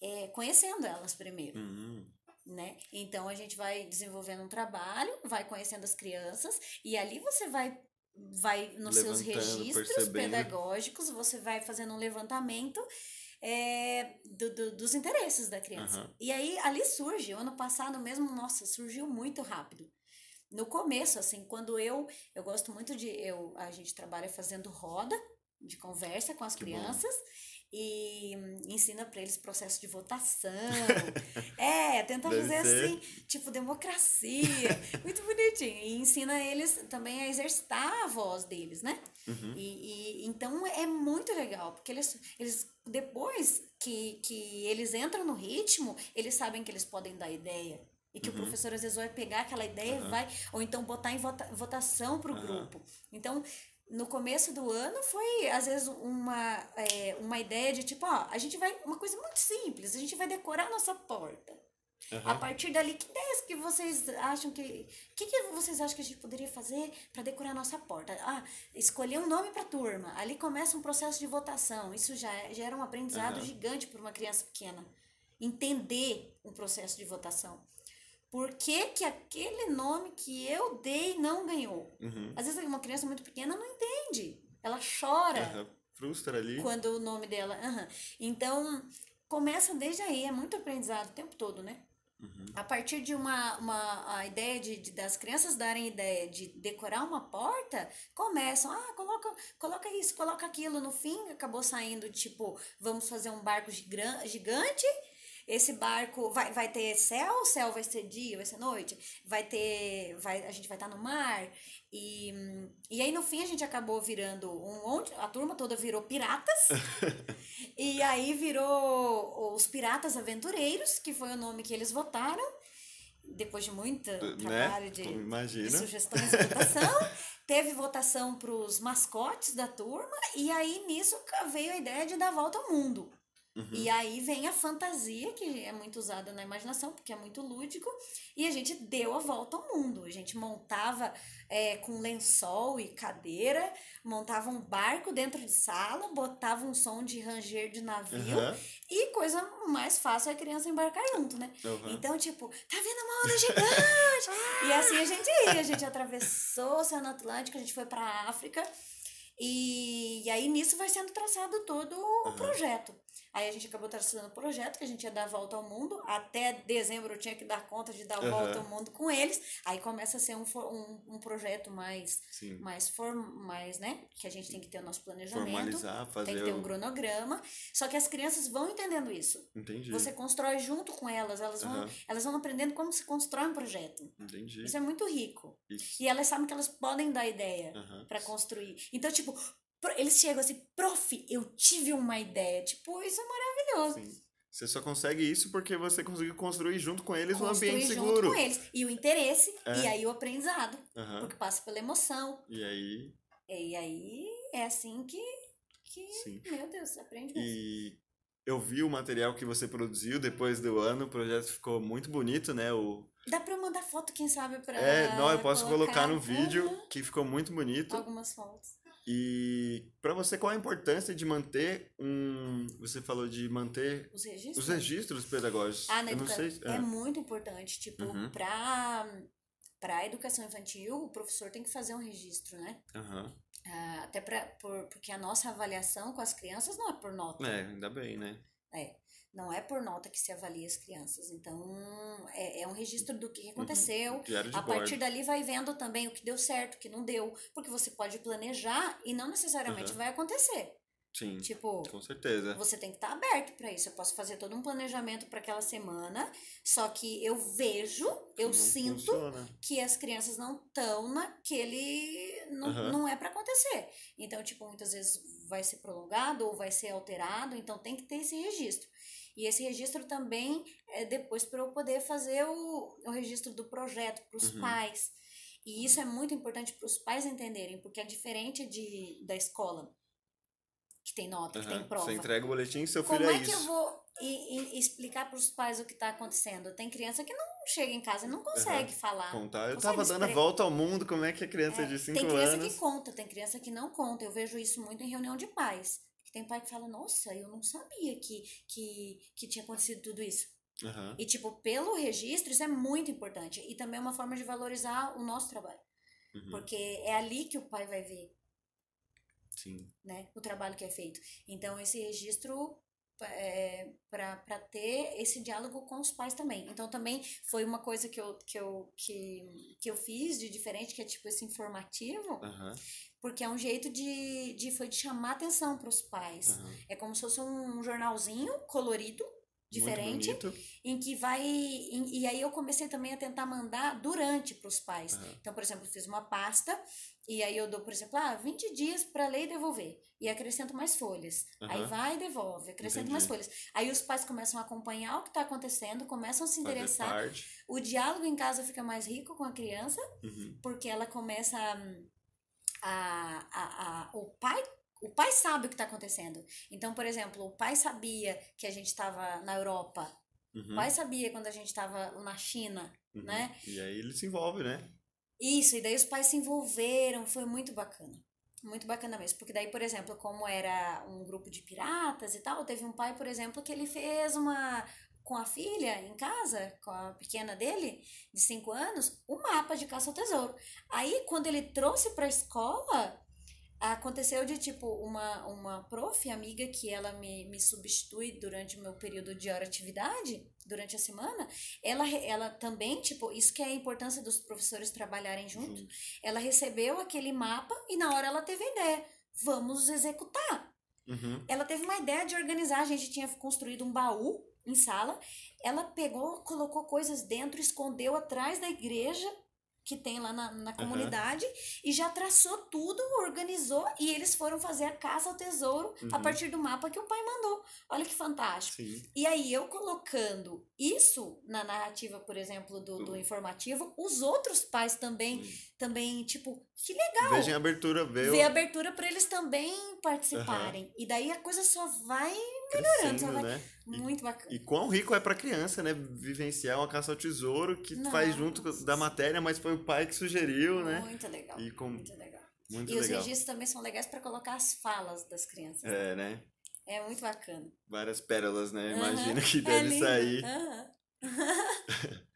S2: é, conhecendo elas primeiro. Uhum. Né? Então a gente vai desenvolvendo um trabalho, vai conhecendo as crianças e ali você vai vai nos seus registros percebendo. pedagógicos, você vai fazendo um levantamento é, do, do, dos interesses da criança. Uhum. E aí ali surge, o ano passado mesmo, nossa, surgiu muito rápido. No começo, assim, quando eu, eu gosto muito de, eu, a gente trabalha fazendo roda de conversa com as que crianças. Bom e ensina para eles processo de votação. é, tenta Deve fazer ser. assim, tipo democracia. muito bonitinho. E ensina eles também a exercitar a voz deles, né? Uhum. E, e, então é muito legal, porque eles, eles depois que, que eles entram no ritmo, eles sabem que eles podem dar ideia. E que uhum. o professor às vezes vai pegar aquela ideia uhum. vai, ou então botar em vota, votação para o grupo. Então, no começo do ano foi, às vezes, uma, é, uma ideia de tipo, ó, a gente vai. Uma coisa muito simples, a gente vai decorar a nossa porta. Uhum. A partir dali, que ideias que vocês acham que. O que, que vocês acham que a gente poderia fazer para decorar a nossa porta? Ah, escolher um nome para turma. Ali começa um processo de votação. Isso já gera um aprendizado uhum. gigante para uma criança pequena. Entender um processo de votação por que, que aquele nome que eu dei não ganhou. Uhum. Às vezes uma criança muito pequena não entende. Ela chora.
S1: Uhum. Frustra ali.
S2: Quando o nome dela. Uhum. Então, começa desde aí, é muito aprendizado o tempo todo, né? Uhum. A partir de uma, uma a ideia de, de, das crianças darem ideia de decorar uma porta, começam, ah, coloca, coloca isso, coloca aquilo. No fim, acabou saindo, tipo, vamos fazer um barco gigante esse barco vai, vai ter céu, céu vai ser dia, vai ser noite, vai ter, vai, a gente vai estar tá no mar. E, e aí no fim a gente acabou virando um a turma toda virou piratas. e aí virou os Piratas Aventureiros, que foi o nome que eles votaram depois de muito né? trabalho de, de, sugestões de votação, teve votação para os mascotes da turma, e aí nisso veio a ideia de dar volta ao mundo. Uhum. E aí vem a fantasia, que é muito usada na imaginação, porque é muito lúdico, e a gente deu a volta ao mundo. A gente montava é, com lençol e cadeira, montava um barco dentro de sala, botava um som de ranger de navio, uhum. e coisa mais fácil é a criança embarcar junto, né? Uhum. Então, tipo, tá vendo uma onda gigante? e assim a gente ia, a gente atravessou o Oceano Atlântico, a gente foi pra África. E, e aí nisso vai sendo traçado todo o projeto. Aí a gente acabou traçando o projeto que a gente ia dar a volta ao mundo. Até dezembro eu tinha que dar conta de dar a
S1: Aham.
S2: volta ao mundo com eles. Aí começa a ser um, um, um projeto mais,
S1: Sim.
S2: mais, form, mais, né? Que a gente tem que ter o nosso planejamento.
S1: Formalizar, fazer
S2: Tem que ter um cronograma. Só que as crianças vão entendendo isso.
S1: Entendi.
S2: Você constrói junto com elas. Elas vão,
S1: Aham.
S2: elas vão aprendendo como se constrói um projeto.
S1: Entendi.
S2: Isso é muito rico.
S1: Isso.
S2: E elas sabem que elas podem dar ideia
S1: Aham.
S2: para construir. Então, tipo, eles chegam assim, prof, eu tive uma ideia. Tipo, isso é maravilhoso.
S1: Sim. Você só consegue isso porque você conseguiu construir junto com eles um
S2: Construir
S1: ambiente
S2: junto
S1: seguro.
S2: com eles. E o interesse,
S1: É.
S2: e aí o aprendizado.
S1: Aham.
S2: Porque passa pela emoção.
S1: E aí,
S2: E aí é assim que, que
S1: sim.
S2: meu Deus, você aprende mesmo.
S1: E eu vi o material que você produziu depois do ano, o projeto ficou muito bonito, né? O...
S2: Dá pra eu mandar foto, quem sabe, pra.
S1: É, não, eu posso colocar no vídeo,
S2: Aham,
S1: que ficou muito bonito.
S2: algumas fotos.
S1: E para você, qual a importância de manter um. Você falou de manter
S2: Os registros?
S1: os registros pedagógicos.
S2: Ah, na educação.
S1: sei.
S2: É.
S1: É.
S2: muito importante. Tipo,
S1: Uhum.
S2: pra, pra educação infantil, o professor tem que fazer um registro, né?
S1: Aham.
S2: Ah, até pra, por, porque a nossa avaliação com as crianças não é por nota.
S1: É, ainda bem, né?
S2: É, não é por nota que se avalia as crianças. Então, é, é um registro do
S1: Uhum.
S2: que aconteceu.
S1: Diário de
S2: A
S1: bordo.
S2: partir dali vai vendo também o que deu certo, o que não deu. Porque você pode planejar e não necessariamente
S1: Aham.
S2: vai acontecer.
S1: Sim,
S2: Tipo,
S1: com certeza.
S2: você tem que estar aberto para isso. Eu posso fazer todo um planejamento para aquela semana, só que eu vejo, eu
S1: Não
S2: sinto
S1: funciona.
S2: que as crianças não estão naquele. Não,
S1: Aham.
S2: não é para acontecer. Então, tipo, muitas vezes vai ser prolongado ou vai ser alterado, então tem que ter esse registro. E esse registro também é depois para eu poder fazer o, o registro do projeto para os
S1: Uhum.
S2: pais. E isso é muito importante para os pais entenderem, porque é diferente de, da escola, que tem nota, que tem prova.
S1: Você entrega o boletim e seu
S2: Como
S1: filho é,
S2: é que eu
S1: isso.
S2: vou e, e explicar para os pais o que está acontecendo? Tem criança que não chega em casa e não consegue falar.
S1: Contar. Eu
S2: consegue
S1: tava dando a volta ao mundo, como é que a criança
S2: É,
S1: de 5
S2: tem criança
S1: anos.
S2: que conta, tem criança que não conta. Eu vejo isso muito em reunião de pais. Tem pai que fala, nossa, eu não sabia que, que, que tinha acontecido tudo isso.
S1: Aham.
S2: E, tipo, pelo registro, isso é muito importante. E também é uma forma de valorizar o nosso trabalho.
S1: Uhum.
S2: Porque é ali que o pai vai ver
S1: Sim.
S2: né, o trabalho que é feito. Então, esse registro é, para ter esse diálogo com os pais também. Então, também foi uma coisa que eu, que eu, que, que eu fiz de diferente, que é tipo esse informativo,
S1: Aham.
S2: Porque é um jeito de, de, foi de chamar atenção para os pais.
S1: aham.
S2: É como se fosse um jornalzinho colorido, diferente, em que vai. em- e aí eu comecei também a tentar mandar durante para os pais.
S1: Aham.
S2: Então, por exemplo, fiz uma pasta e aí eu dou, por exemplo, ah, 20 dias para ler e devolver. E acrescento mais folhas. Aí
S1: Aham.
S2: vai e devolve, acrescento mais
S1: Entendi.
S2: folhas. Aí os pais começam a acompanhar o que está acontecendo, começam a se interessar. O diálogo em casa fica mais rico com a criança,
S1: Uhum.
S2: porque ela começa hum, a, a, a, o pai o pai sabe o que está acontecendo. Então, por exemplo, o pai sabia que a gente estava na Europa.
S1: Uhum.
S2: O pai sabia quando a gente estava na China,
S1: Uhum.
S2: né?
S1: E aí ele se envolve, né?
S2: Isso, e daí os pais se envolveram, foi muito bacana. Muito bacana mesmo. Porque daí, por exemplo, como era um grupo de piratas e tal, teve um pai, por exemplo, que ele fez uma. Com a filha em casa, com a pequena dele, de 5 anos, um mapa de caça ao tesouro. Aí, quando ele trouxe pra escola, aconteceu de tipo uma, uma prof, amiga, que ela me, me substitui durante o meu período de hora atividade, durante a semana, ela, ela também, tipo, isso que é a importância dos professores trabalharem junto.
S1: Junto.
S2: Ela recebeu aquele mapa e na hora ela teve a ideia. Vamos executar.
S1: Uhum.
S2: Ela teve uma ideia de organizar. A gente tinha construído um baú em sala. Ela pegou, colocou coisas dentro, escondeu atrás da igreja que tem lá na, na comunidade e já traçou tudo, organizou e eles foram fazer a caça ao tesouro a
S1: Uhum.
S2: partir do mapa que o pai mandou. Olha que fantástico.
S1: Sim.
S2: E aí, eu colocando isso na narrativa, por exemplo, do, do
S1: Do-
S2: informativo, os outros pais também,
S1: Sim.
S2: também, tipo, que legal!
S1: Veja em abertura, vê,
S2: Ver
S1: o-
S2: abertura para eles também participarem. E daí a coisa só vai
S1: crescendo,
S2: vai-
S1: né? E-
S2: muito bacana.
S1: E quão rico é pra criança, né? Vivenciar uma caça ao tesouro que faz junto da matéria, mas foi o pai que sugeriu, né?
S2: Muito legal.
S1: E com-
S2: Muito legal.
S1: Muito
S2: E os
S1: legal.
S2: registros também são legais para colocar as falas das crianças.
S1: É, né?
S2: É muito bacana.
S1: Várias pérolas, né?
S2: Aham.
S1: Imagino que
S2: É
S1: deve
S2: lindo.
S1: sair.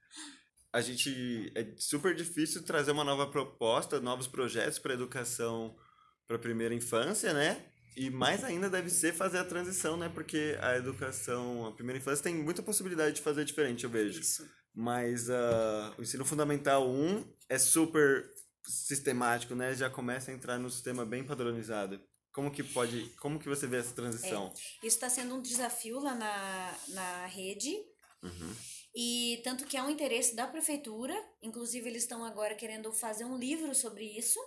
S1: A gente. É super difícil trazer uma nova proposta, novos projetos para educação para primeira infância, né? E mais ainda deve ser fazer a transição, né? Porque a educação, a primeira infância tem muita possibilidade de fazer diferente, eu vejo.
S2: Isso.
S1: Mas uh, o ensino fundamental 1 é super sistemático, né? Já começa a entrar no sistema bem padronizado. Como que pode, como que você vê essa transição?
S2: É, isso está sendo um desafio lá na, na rede.
S1: Uhum.
S2: E tanto que é um interesse da prefeitura, inclusive eles estão agora querendo fazer um livro sobre isso.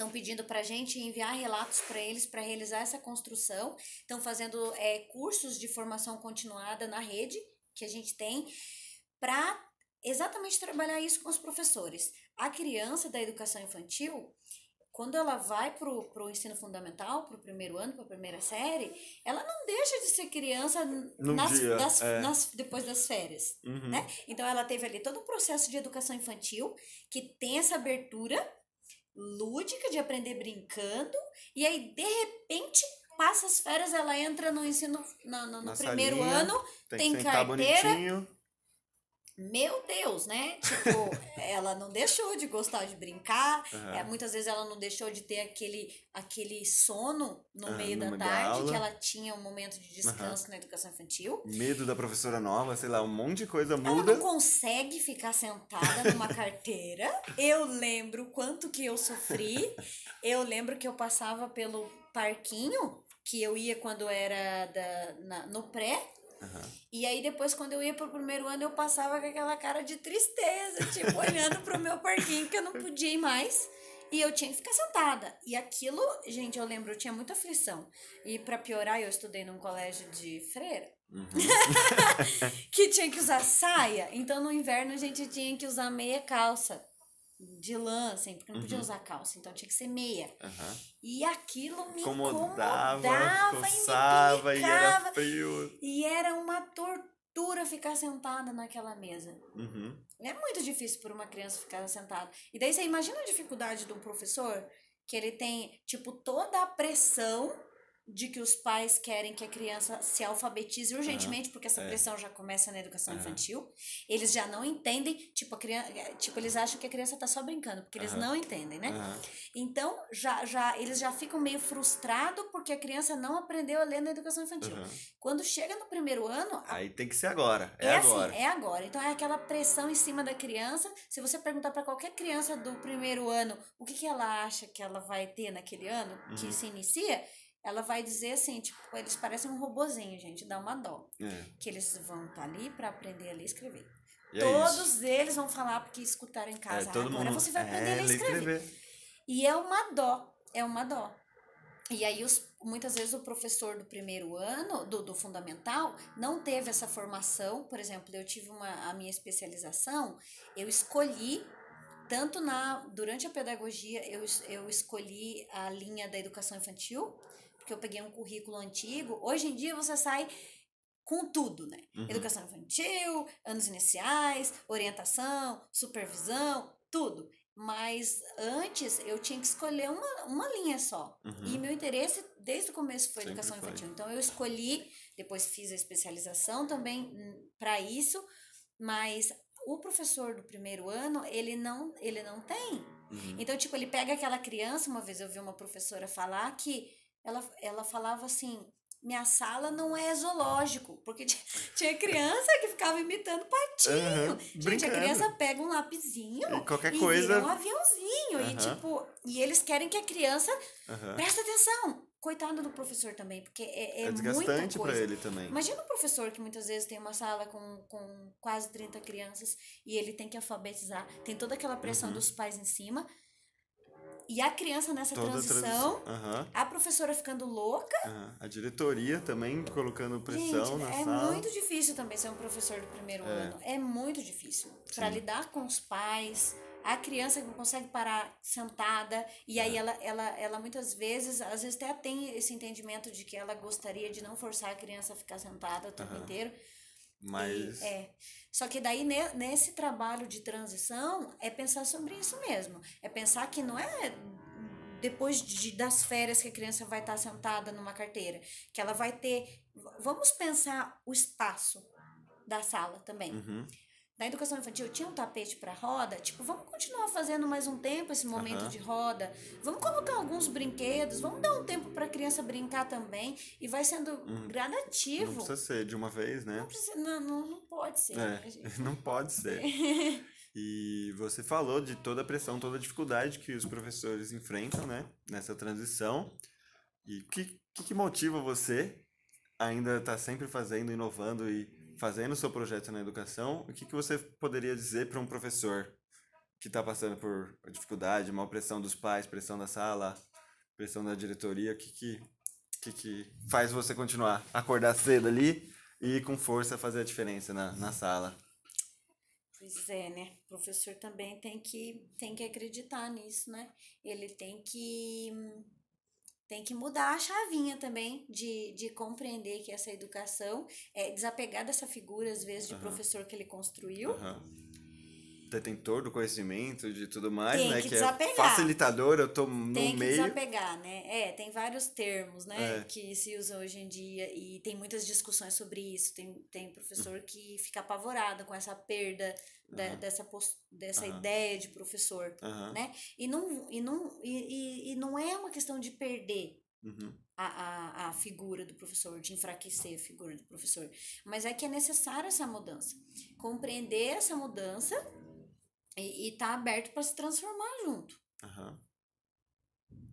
S2: Estão pedindo para a gente enviar relatos para eles para realizar essa construção. Estão fazendo é, cursos de formação continuada na rede que a gente tem para exatamente trabalhar isso com os professores. A criança da educação infantil, quando ela vai para o ensino fundamental, para o primeiro ano, para a primeira série, ela não deixa de ser criança nas,
S1: dia,
S2: das,
S1: é.
S2: nas, depois das férias.
S1: Uhum.
S2: Né? Então ela teve ali todo o processo de educação infantil que tem essa abertura lúdica de aprender brincando, e aí de repente passa as férias, ela entra no ensino no, no, no primeiro ano,
S1: Tem,
S2: tem carteira,
S1: bonitinho.
S2: Meu Deus, né? Tipo, ela não deixou de gostar de brincar,
S1: Aham.
S2: é, muitas vezes ela não deixou de ter aquele, aquele sono no
S1: Aham,
S2: meio da tarde, que ela tinha um momento de descanso na educação infantil.
S1: Medo da professora nova, sei lá, um monte de coisa
S2: Ela
S1: muda.
S2: não consegue ficar sentada numa carteira. Eu lembro quanto que eu sofri. Eu lembro que eu passava pelo parquinho, que eu ia quando era da, na- no pré.
S1: Aham.
S2: E aí depois, quando eu ia pro primeiro ano, eu passava com aquela cara de tristeza, tipo, olhando pro meu parquinho, que eu não podia ir mais. E eu tinha que ficar sentada. E aquilo, gente, eu lembro, eu tinha muita aflição. E pra piorar, eu estudei num colégio de freira
S1: Uhum.
S2: que tinha que usar saia. Então no inverno a gente tinha que usar meia calça de lã, assim, porque não podia
S1: Uhum.
S2: usar calça, então tinha que ser meia.
S1: Aham.
S2: E aquilo me
S1: Incomodava,
S2: incomodava,
S1: coçava
S2: e
S1: e
S2: me
S1: era
S2: picava.
S1: frio.
S2: E era uma tortura ficar sentada naquela mesa.
S1: Uhum.
S2: É muito difícil para uma criança ficar sentada. E daí você imagina a dificuldade de um professor que ele tem, tipo, toda a pressão de que os pais querem que a criança se alfabetize urgentemente, porque essa
S1: é.
S2: pressão já começa na educação
S1: Aham.
S2: infantil. Eles já não entendem, tipo, a criança, tipo, eles acham que a criança tá só brincando, porque eles
S1: Aham.
S2: não entendem, né? Então, já, já, eles já ficam meio frustrados porque a criança não aprendeu a ler na educação infantil. Quando chega no primeiro ano, a
S1: Aí tem que ser agora. É,
S2: é,
S1: agora.
S2: assim, é agora. Então é aquela pressão em cima da criança. Se você perguntar para qualquer criança do primeiro ano o que, que ela acha que ela vai ter naquele ano que
S1: Uhum.
S2: se inicia, ela vai dizer assim, tipo, eles parecem um robozinho, gente, dá uma dó.
S1: É.
S2: Que eles vão estar ali para aprender a ler e escrever.
S1: E é.
S2: Todos eles vão falar porque escutaram em
S1: É,
S2: casa.
S1: todo
S2: agora
S1: mundo...
S2: você vai aprender
S1: é,
S2: a ler e
S1: ler
S2: escrever. E é uma dó, é uma dó. E aí, os, muitas vezes, o professor do primeiro ano, do, do fundamental, não teve essa formação. Por exemplo, eu tive uma, a minha especialização, eu escolhi, tanto na durante a pedagogia, eu, eu escolhi a linha da educação infantil, porque eu peguei um currículo antigo. Hoje em dia, você sai com tudo, né?
S1: Uhum.
S2: Educação infantil, anos iniciais, orientação, supervisão, tudo. Mas antes eu tinha que escolher uma, uma linha só.
S1: Uhum.
S2: E meu interesse desde o começo foi
S1: Sempre
S2: educação
S1: foi.
S2: infantil. Então eu escolhi, depois fiz a especialização também para isso, mas o professor do primeiro ano, ele não, ele não tem.
S1: Uhum.
S2: Então, tipo, ele pega aquela criança, uma vez eu vi uma professora falar que ela, ela falava assim, minha sala não é zoológico, porque tinha, criança que ficava imitando patinho.
S1: Aham,
S2: Gente,
S1: brincando.
S2: a criança pega um lapisinho
S1: E qualquer
S2: e
S1: coisa.
S2: um aviãozinho. E,
S1: Aham.
S2: tipo, e eles querem que a criança
S1: Aham.
S2: preste atenção. Coitado do professor também, porque é, é,
S1: É desgastante
S2: coisa.
S1: ele também.
S2: Imagina um professor que muitas vezes tem uma sala com, com quase 30 crianças e ele tem que alfabetizar, tem toda aquela pressão
S1: Uhum.
S2: dos pais em cima. E a criança nessa
S1: Toda a
S2: transição,
S1: Aham.
S2: a professora ficando louca.
S1: aham. A diretoria também colocando pressão
S2: Gente,
S1: na
S2: é
S1: sala.
S2: muito difícil também ser um professor do primeiro
S1: É.
S2: ano. É muito difícil.
S1: Sim.
S2: lidar com os pais, a criança que não consegue parar sentada, e aí
S1: É.
S2: ela, ela, ela muitas vezes, às vezes até tem esse entendimento de que ela gostaria de não forçar a criança a ficar sentada o tempo
S1: Aham.
S2: inteiro.
S1: Mas.
S2: E, é. Só que daí ne- nesse trabalho de transição é pensar sobre isso mesmo. É pensar que não é depois de, das férias que a criança vai estar sentada numa carteira, que ela vai ter. Vamos pensar o espaço da sala também.
S1: Uhum.
S2: Na educação infantil tinha um tapete para roda, tipo, vamos continuar fazendo mais um tempo esse momento
S1: Aham.
S2: de roda. Vamos colocar alguns brinquedos, vamos dar um tempo para a criança brincar também. E vai sendo
S1: Não
S2: gradativo.
S1: precisa ser de uma vez, né?
S2: Não, precisa- não, não, não pode ser. né,
S1: É,
S2: gente?
S1: não pode ser. E você falou de toda a pressão, toda a dificuldade que os professores enfrentam, né? Nessa transição. E o que, que, que motiva você ainda estar sempre fazendo, inovando e fazendo o seu projeto na educação? O que, que você poderia dizer para um professor que está passando por dificuldade, mal pressão dos pais, pressão da sala, pressão da diretoria? O que, que, que, que faz você continuar? Acordar cedo ali e com força fazer a diferença na, na sala?
S2: Pois é, né? O professor também tem que, tem que acreditar nisso, né? Ele tem que tem que mudar a chavinha também de, de compreender que essa educação é desapegar dessa figura, às vezes, de
S1: Aham.
S2: professor que ele construiu.
S1: Aham. Detentor do conhecimento, de tudo mais,
S2: Tem
S1: né?
S2: que
S1: Que é
S2: desapegar.
S1: facilitador, eu tô no
S2: Tem que
S1: meio.
S2: desapegar, né? É, tem vários termos, né,
S1: É.
S2: que se usam hoje em dia e tem muitas discussões sobre isso. Tem, tem professor que fica apavorado com essa perda da- dessa, dessa
S1: Aham.
S2: ideia de professor,
S1: Aham.
S2: né? E não, e, não, e, e, e não é uma questão de perder
S1: Uhum.
S2: a, a, a figura do professor, de enfraquecer a figura do professor, mas é que é necessária essa mudança. Compreender essa mudança e estar tá aberto para se transformar junto.
S1: Aham.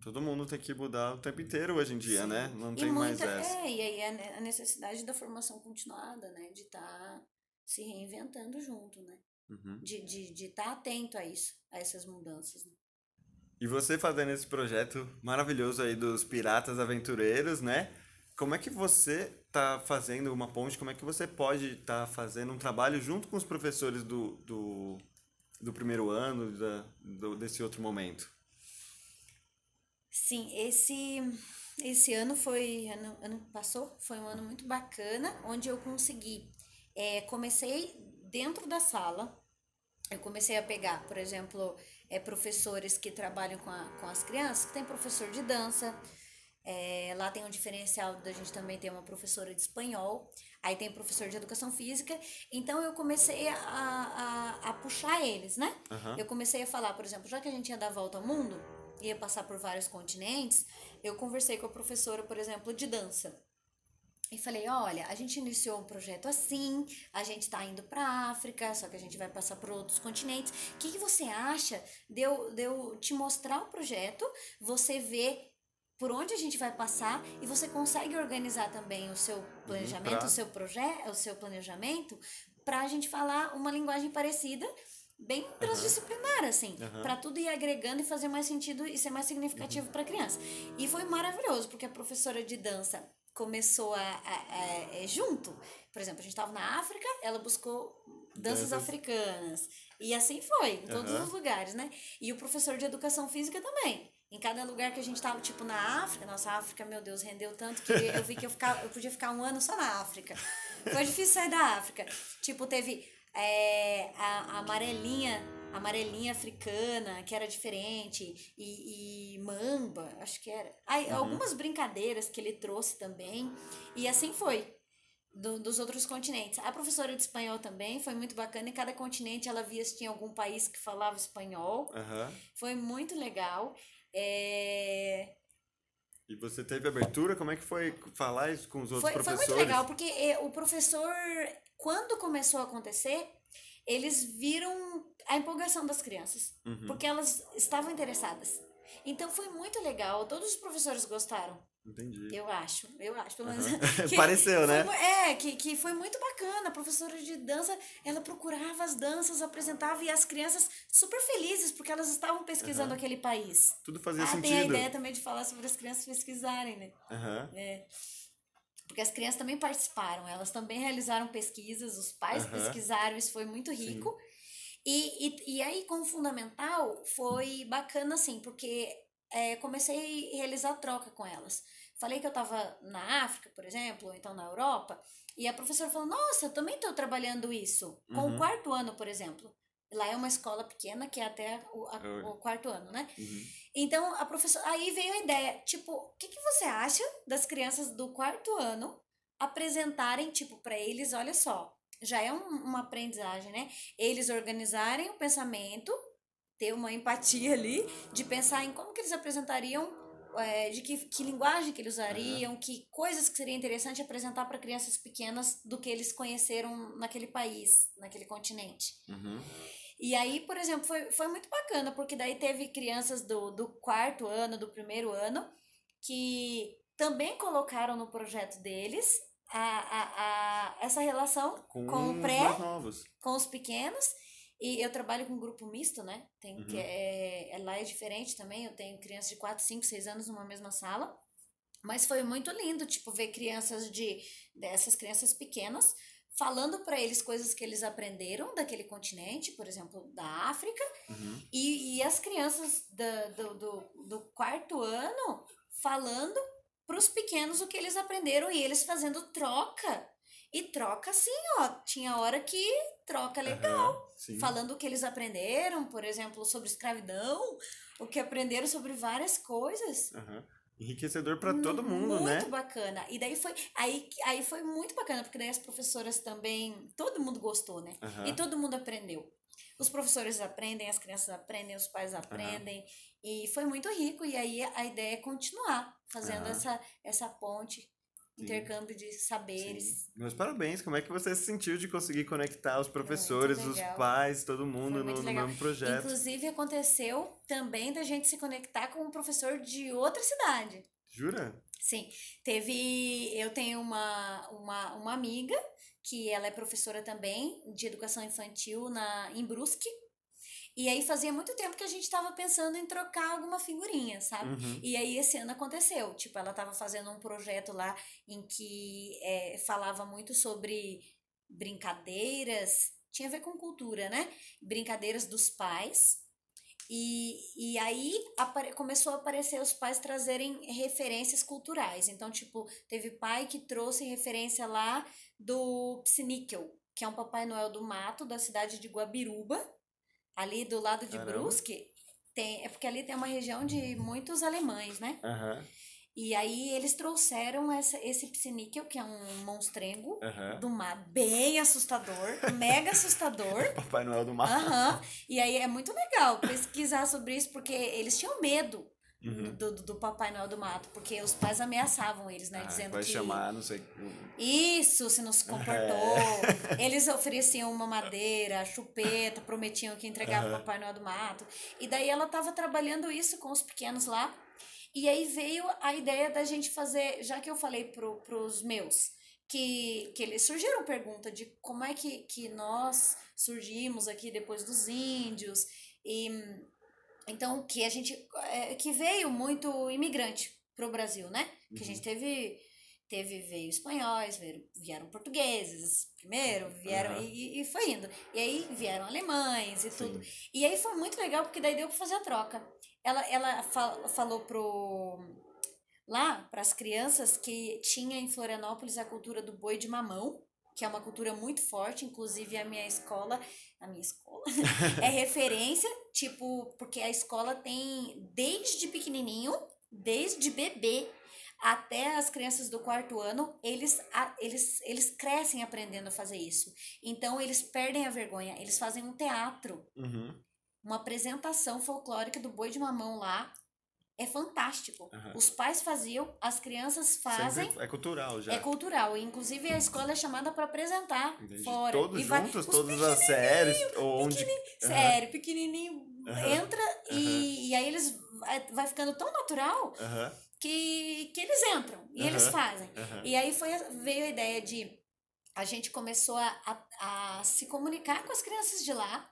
S1: Todo mundo tem que mudar o tempo inteiro hoje em dia,
S2: Sim.
S1: né? Não
S2: E
S1: tem mais
S2: muita-
S1: essa.
S2: É, e aí a ne- a necessidade da formação continuada, né? De estar se reinventando junto, né?
S1: Uhum.
S2: De estar de, de tá atento a isso, a essas mudanças. Né?
S1: E você fazendo esse projeto maravilhoso aí dos Piratas Aventureiros, né? Como é que você tá fazendo uma ponte? Como é que você pode estar fazendo um trabalho junto com os professores do, do, do primeiro ano, da, do, desse outro momento?
S2: Sim, esse, esse ano foi. Ano, ano passou, foi um ano muito bacana, onde eu consegui. é, comecei dentro da sala, eu comecei a pegar, por exemplo, é, professores que trabalham com, a, com as crianças, que tem professor de dança. é, lá tem um diferencial da gente também ter uma professora de espanhol, aí tem professor de educação física. Então eu comecei a, a, a puxar eles, né?
S1: Aham.
S2: Eu comecei a falar, por exemplo, já que a gente ia dar volta ao mundo, ia passar por vários continentes, eu conversei com a professora, por exemplo, de dança. E falei, olha, a gente iniciou um projeto assim, a gente tá indo pra África, só que a gente vai passar por outros continentes. O que, que você acha de eu, de eu te mostrar o projeto, você vê por onde a gente vai passar e você consegue organizar também o seu planejamento,
S1: pra-
S2: o seu projeto, o seu planejamento, pra gente falar uma linguagem parecida, bem transdisciplinar, assim,
S1: Aham.
S2: pra tudo ir agregando e fazer mais sentido e ser mais significativo pra criança. E foi maravilhoso, porque a professora de dança começou a, a- a- é, junto. Por exemplo, a gente estava na África, ela buscou danças
S1: Danças.
S2: africanas. E assim foi, em todos os lugares, né? E o professor de educação física também. Em cada lugar que a gente tava, tipo, na África, nossa, a África, meu Deus, rendeu tanto que eu vi que eu, ficava, eu podia ficar um ano só na África. Foi difícil sair da África. Tipo, teve é, a, a amarelinha, a amarelinha africana, que era diferente, e, e mamba, acho que era. Aí, Algumas brincadeiras que ele trouxe também, e assim foi. do- dos outros continentes. A professora de espanhol também foi muito bacana. Em cada continente ela via se tinha algum país que falava espanhol.
S1: Aham.
S2: Foi muito legal. É,
S1: E você teve abertura? Como é que foi falar isso com os outros
S2: Foi, foi
S1: professores?
S2: muito legal, porque eh, o professor, quando começou a acontecer, eles viram a empolgação das crianças,
S1: Uhum.
S2: porque elas estavam interessadas. Então foi muito legal, todos os professores gostaram,
S1: Entendi.
S2: eu acho, eu acho, pelo menos.
S1: Aham.
S2: que
S1: Pareceu, né?
S2: é, que, que foi muito bacana. A professora de dança, ela procurava as danças, apresentava, e as crianças super felizes, porque elas estavam pesquisando
S1: Aham.
S2: aquele país.
S1: Tudo fazia
S2: ah,
S1: sentido.
S2: tem a ideia também de falar sobre as crianças pesquisarem, né?
S1: Aham.
S2: É. Porque as crianças também participaram, elas também realizaram pesquisas, os pais pesquisaram, isso foi muito rico. E, e, e aí, com o fundamental, foi bacana, assim, porque é, comecei a realizar troca com elas. Falei que eu estava na África, por exemplo, ou então na Europa, e a professora falou: Nossa, eu também estou trabalhando isso. Com
S1: Uhum.
S2: o quarto ano, por exemplo. Lá é uma escola pequena que é até o, a- o quarto ano, né?
S1: Uhum.
S2: Então, a professora. Aí veio a ideia, tipo, o que, que você acha das crianças do quarto ano apresentarem, tipo, para eles, olha só, já é um- uma aprendizagem, né? Eles organizarem o pensamento ter uma empatia ali, de pensar em como que eles apresentariam, é, de que, que linguagem que eles usariam, uhum. que coisas que seria interessante apresentar para crianças pequenas do que eles conheceram naquele país, naquele continente. Uhum. E aí, por exemplo, foi, foi muito bacana, porque daí teve crianças do, do quarto ano, do primeiro ano, que também colocaram no projeto deles a, a, a, essa relação com, com o pré, com os pequenos. E eu trabalho com um grupo misto, né? Tem, uhum. que é, é, lá é diferente também. Eu tenho crianças de 4, 5, 6 anos numa mesma sala. Mas foi muito lindo, tipo, ver crianças de dessas crianças pequenas falando para eles coisas que eles aprenderam daquele continente, por exemplo, da África, uhum. e, e as crianças da, do, do, do quarto ano falando para os pequenos o que eles aprenderam e eles fazendo troca. E troca assim, ó. Tinha hora que troca legal. Uhum, falando o que eles aprenderam, por exemplo, sobre escravidão, o que aprenderam sobre várias coisas.
S1: Uhum. Enriquecedor para todo mundo,
S2: muito
S1: né?
S2: Muito bacana. E daí foi, aí, aí foi muito bacana, porque daí as professoras também, todo mundo gostou, né? Uhum. E todo mundo aprendeu. Os professores aprendem, as crianças aprendem, os pais aprendem. E foi muito rico. E aí a ideia é continuar fazendo essa, essa ponte intercâmbio de saberes. Sim.
S1: Meus parabéns, como é que você se sentiu de conseguir conectar os professores, os pais, todo mundo no, no, mesmo projeto?
S2: Inclusive aconteceu também da gente se conectar com um professor de outra cidade.
S1: Jura?
S2: Sim, teve, eu tenho uma, uma, uma amiga que ela é professora também de educação infantil na, em Brusque, e aí fazia muito tempo que a gente estava pensando em trocar alguma figurinha, sabe? Uhum. E aí esse ano aconteceu. Tipo, ela estava fazendo um projeto lá em que é, falava muito sobre brincadeiras, tinha a ver com cultura, né? Brincadeiras dos pais. E, e aí começou a aparecer os pais trazerem referências culturais. Então, tipo, teve pai que trouxe referência lá do Psiníquel, que é um Papai Noel do mato da cidade de Guabiruba Ali do lado de Caramba. Brusque, tem, é porque ali tem uma região de muitos alemães, né? Uhum. E aí eles trouxeram essa, esse psiníquel, que é um monstrengo uhum. do mar, bem assustador, mega assustador.
S1: Papai Noel do mar.
S2: Uhum. E aí é muito legal pesquisar sobre isso, porque eles tinham medo Uhum. Do, do, Papai Noel do Mato, porque os pais ameaçavam eles, né? Ah, dizendo
S1: vai
S2: que.
S1: chamar, não sei.
S2: Isso, se não se comportou. É. Eles ofereciam uma madeira, chupeta, prometiam que entregavam uhum. o Papai Noel do Mato. E daí ela estava trabalhando isso com os pequenos lá. E aí veio a ideia da gente fazer, já que eu falei pro, pros meus, que, que eles surgiram pergunta de como é que, que nós surgimos aqui depois dos índios. E então, que a gente. É, que veio muito imigrante pro Brasil, né? Uhum. Que a gente uhum. teve. Teve, veio espanhóis, veio, vieram portugueses primeiro, vieram uhum. e, e foi indo. E aí vieram alemães e Sim. tudo. E aí foi muito legal, porque daí deu pra fazer a troca. Ela, ela fal, falou pro lá para as crianças que tinha em Florianópolis a cultura do boi de mamão, que é uma cultura muito forte, inclusive a minha escola a minha escola, é referência, tipo, porque a escola tem desde pequenininho, desde bebê até as crianças do quarto ano, eles, eles, eles crescem aprendendo a fazer isso. Então, eles perdem a vergonha, eles fazem um teatro, uhum. uma apresentação folclórica do boi de mamão lá, é fantástico. Uhum. Os pais faziam, as crianças fazem.
S1: Sempre é cultural já.
S2: É cultural. Inclusive a escola é chamada para apresentar Entendi. fora.
S1: Todos e juntos, todas as séries. Onde...
S2: Pequenininho, uhum. Sério, pequenininho uhum. entra e, e aí eles. Vai ficando tão natural que, que eles entram e eles fazem. E aí foi, veio a ideia de. A gente começou a, a, a se comunicar com as crianças de lá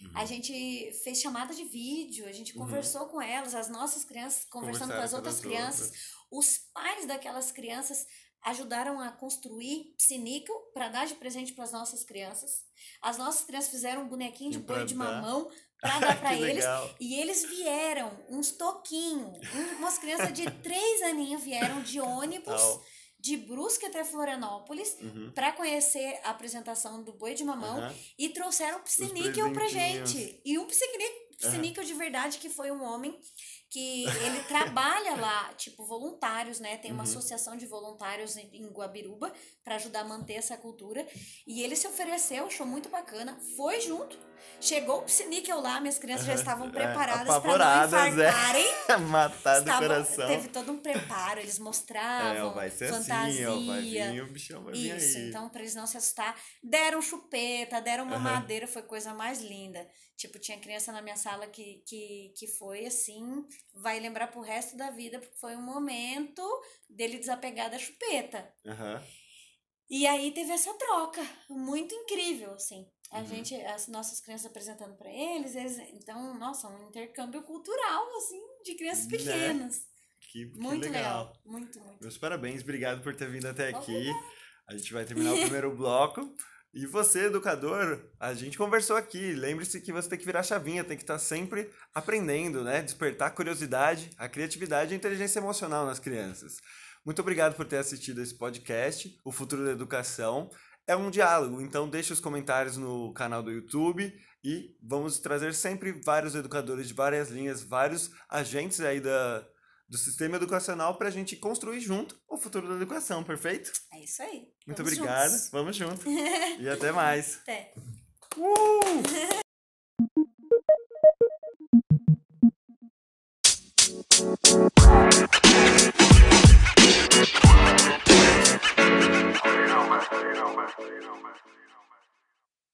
S2: Uhum. A gente fez chamada de vídeo, a gente uhum. conversou com elas, as nossas crianças conversando com as outras crianças. Outras. Os pais daquelas crianças ajudaram a construir psiníquel para dar de presente para as nossas crianças. As nossas crianças fizeram um bonequinho de boi de mamão para dar para eles. Legal. E eles vieram, uns toquinhos, umas crianças de três aninhos vieram de ônibus de Brusque até Florianópolis uhum. para conhecer a apresentação do Boi de Mamão uhum. e trouxeram um psiníquel pra gente. E um psiníquel Psiníquel de verdade, que foi um homem que ele trabalha lá, tipo, voluntários, né? Tem uma
S1: Uhum.
S2: associação de voluntários em em Guabiruba para ajudar a manter essa cultura. E ele se ofereceu, achou muito bacana, foi junto. Chegou o Psiníquel lá, minhas crianças já
S1: Aham.
S2: estavam
S1: É,
S2: preparadas para não
S1: apavoradas, é.
S2: infartarem.
S1: Matar do coração.
S2: Teve todo um preparo, eles mostravam
S1: É, ó, vai ser
S2: fantasia.
S1: assim, ó, vai vir, o bichão vai vir
S2: Isso,
S1: aí.
S2: então para eles não se assustar, deram chupeta, deram uma
S1: Aham.
S2: madeira, foi coisa mais linda. Tipo, tinha criança na minha sala que, que, que foi assim, vai lembrar pro resto da vida, porque foi um momento dele desapegar da chupeta.
S1: Aham.
S2: E aí teve essa troca, muito incrível, assim. A
S1: Uhum.
S2: gente, as nossas crianças apresentando para eles, eles, então, nossa, um intercâmbio cultural, assim, de crianças
S1: Né?
S2: pequenas.
S1: Que, que
S2: Muito
S1: legal.
S2: legal. Muito, muito.
S1: Meus parabéns, obrigado por ter vindo até aqui. A gente vai terminar o primeiro bloco. E você, educador, a gente conversou aqui. Lembre-se que você tem que virar chavinha, tem que estar sempre aprendendo, né? Despertar a curiosidade, a criatividade e a inteligência emocional nas crianças. Muito obrigado por ter assistido esse podcast, O Futuro da Educação. É um diálogo, então deixe os comentários no canal do YouTube e vamos trazer sempre vários educadores de várias linhas, vários agentes aí da, do sistema educacional para a gente construir junto o futuro da educação, perfeito?
S2: É isso aí.
S1: Muito
S2: Vamos
S1: obrigado. Vamos junto. e até mais.
S2: Até.
S1: Uh!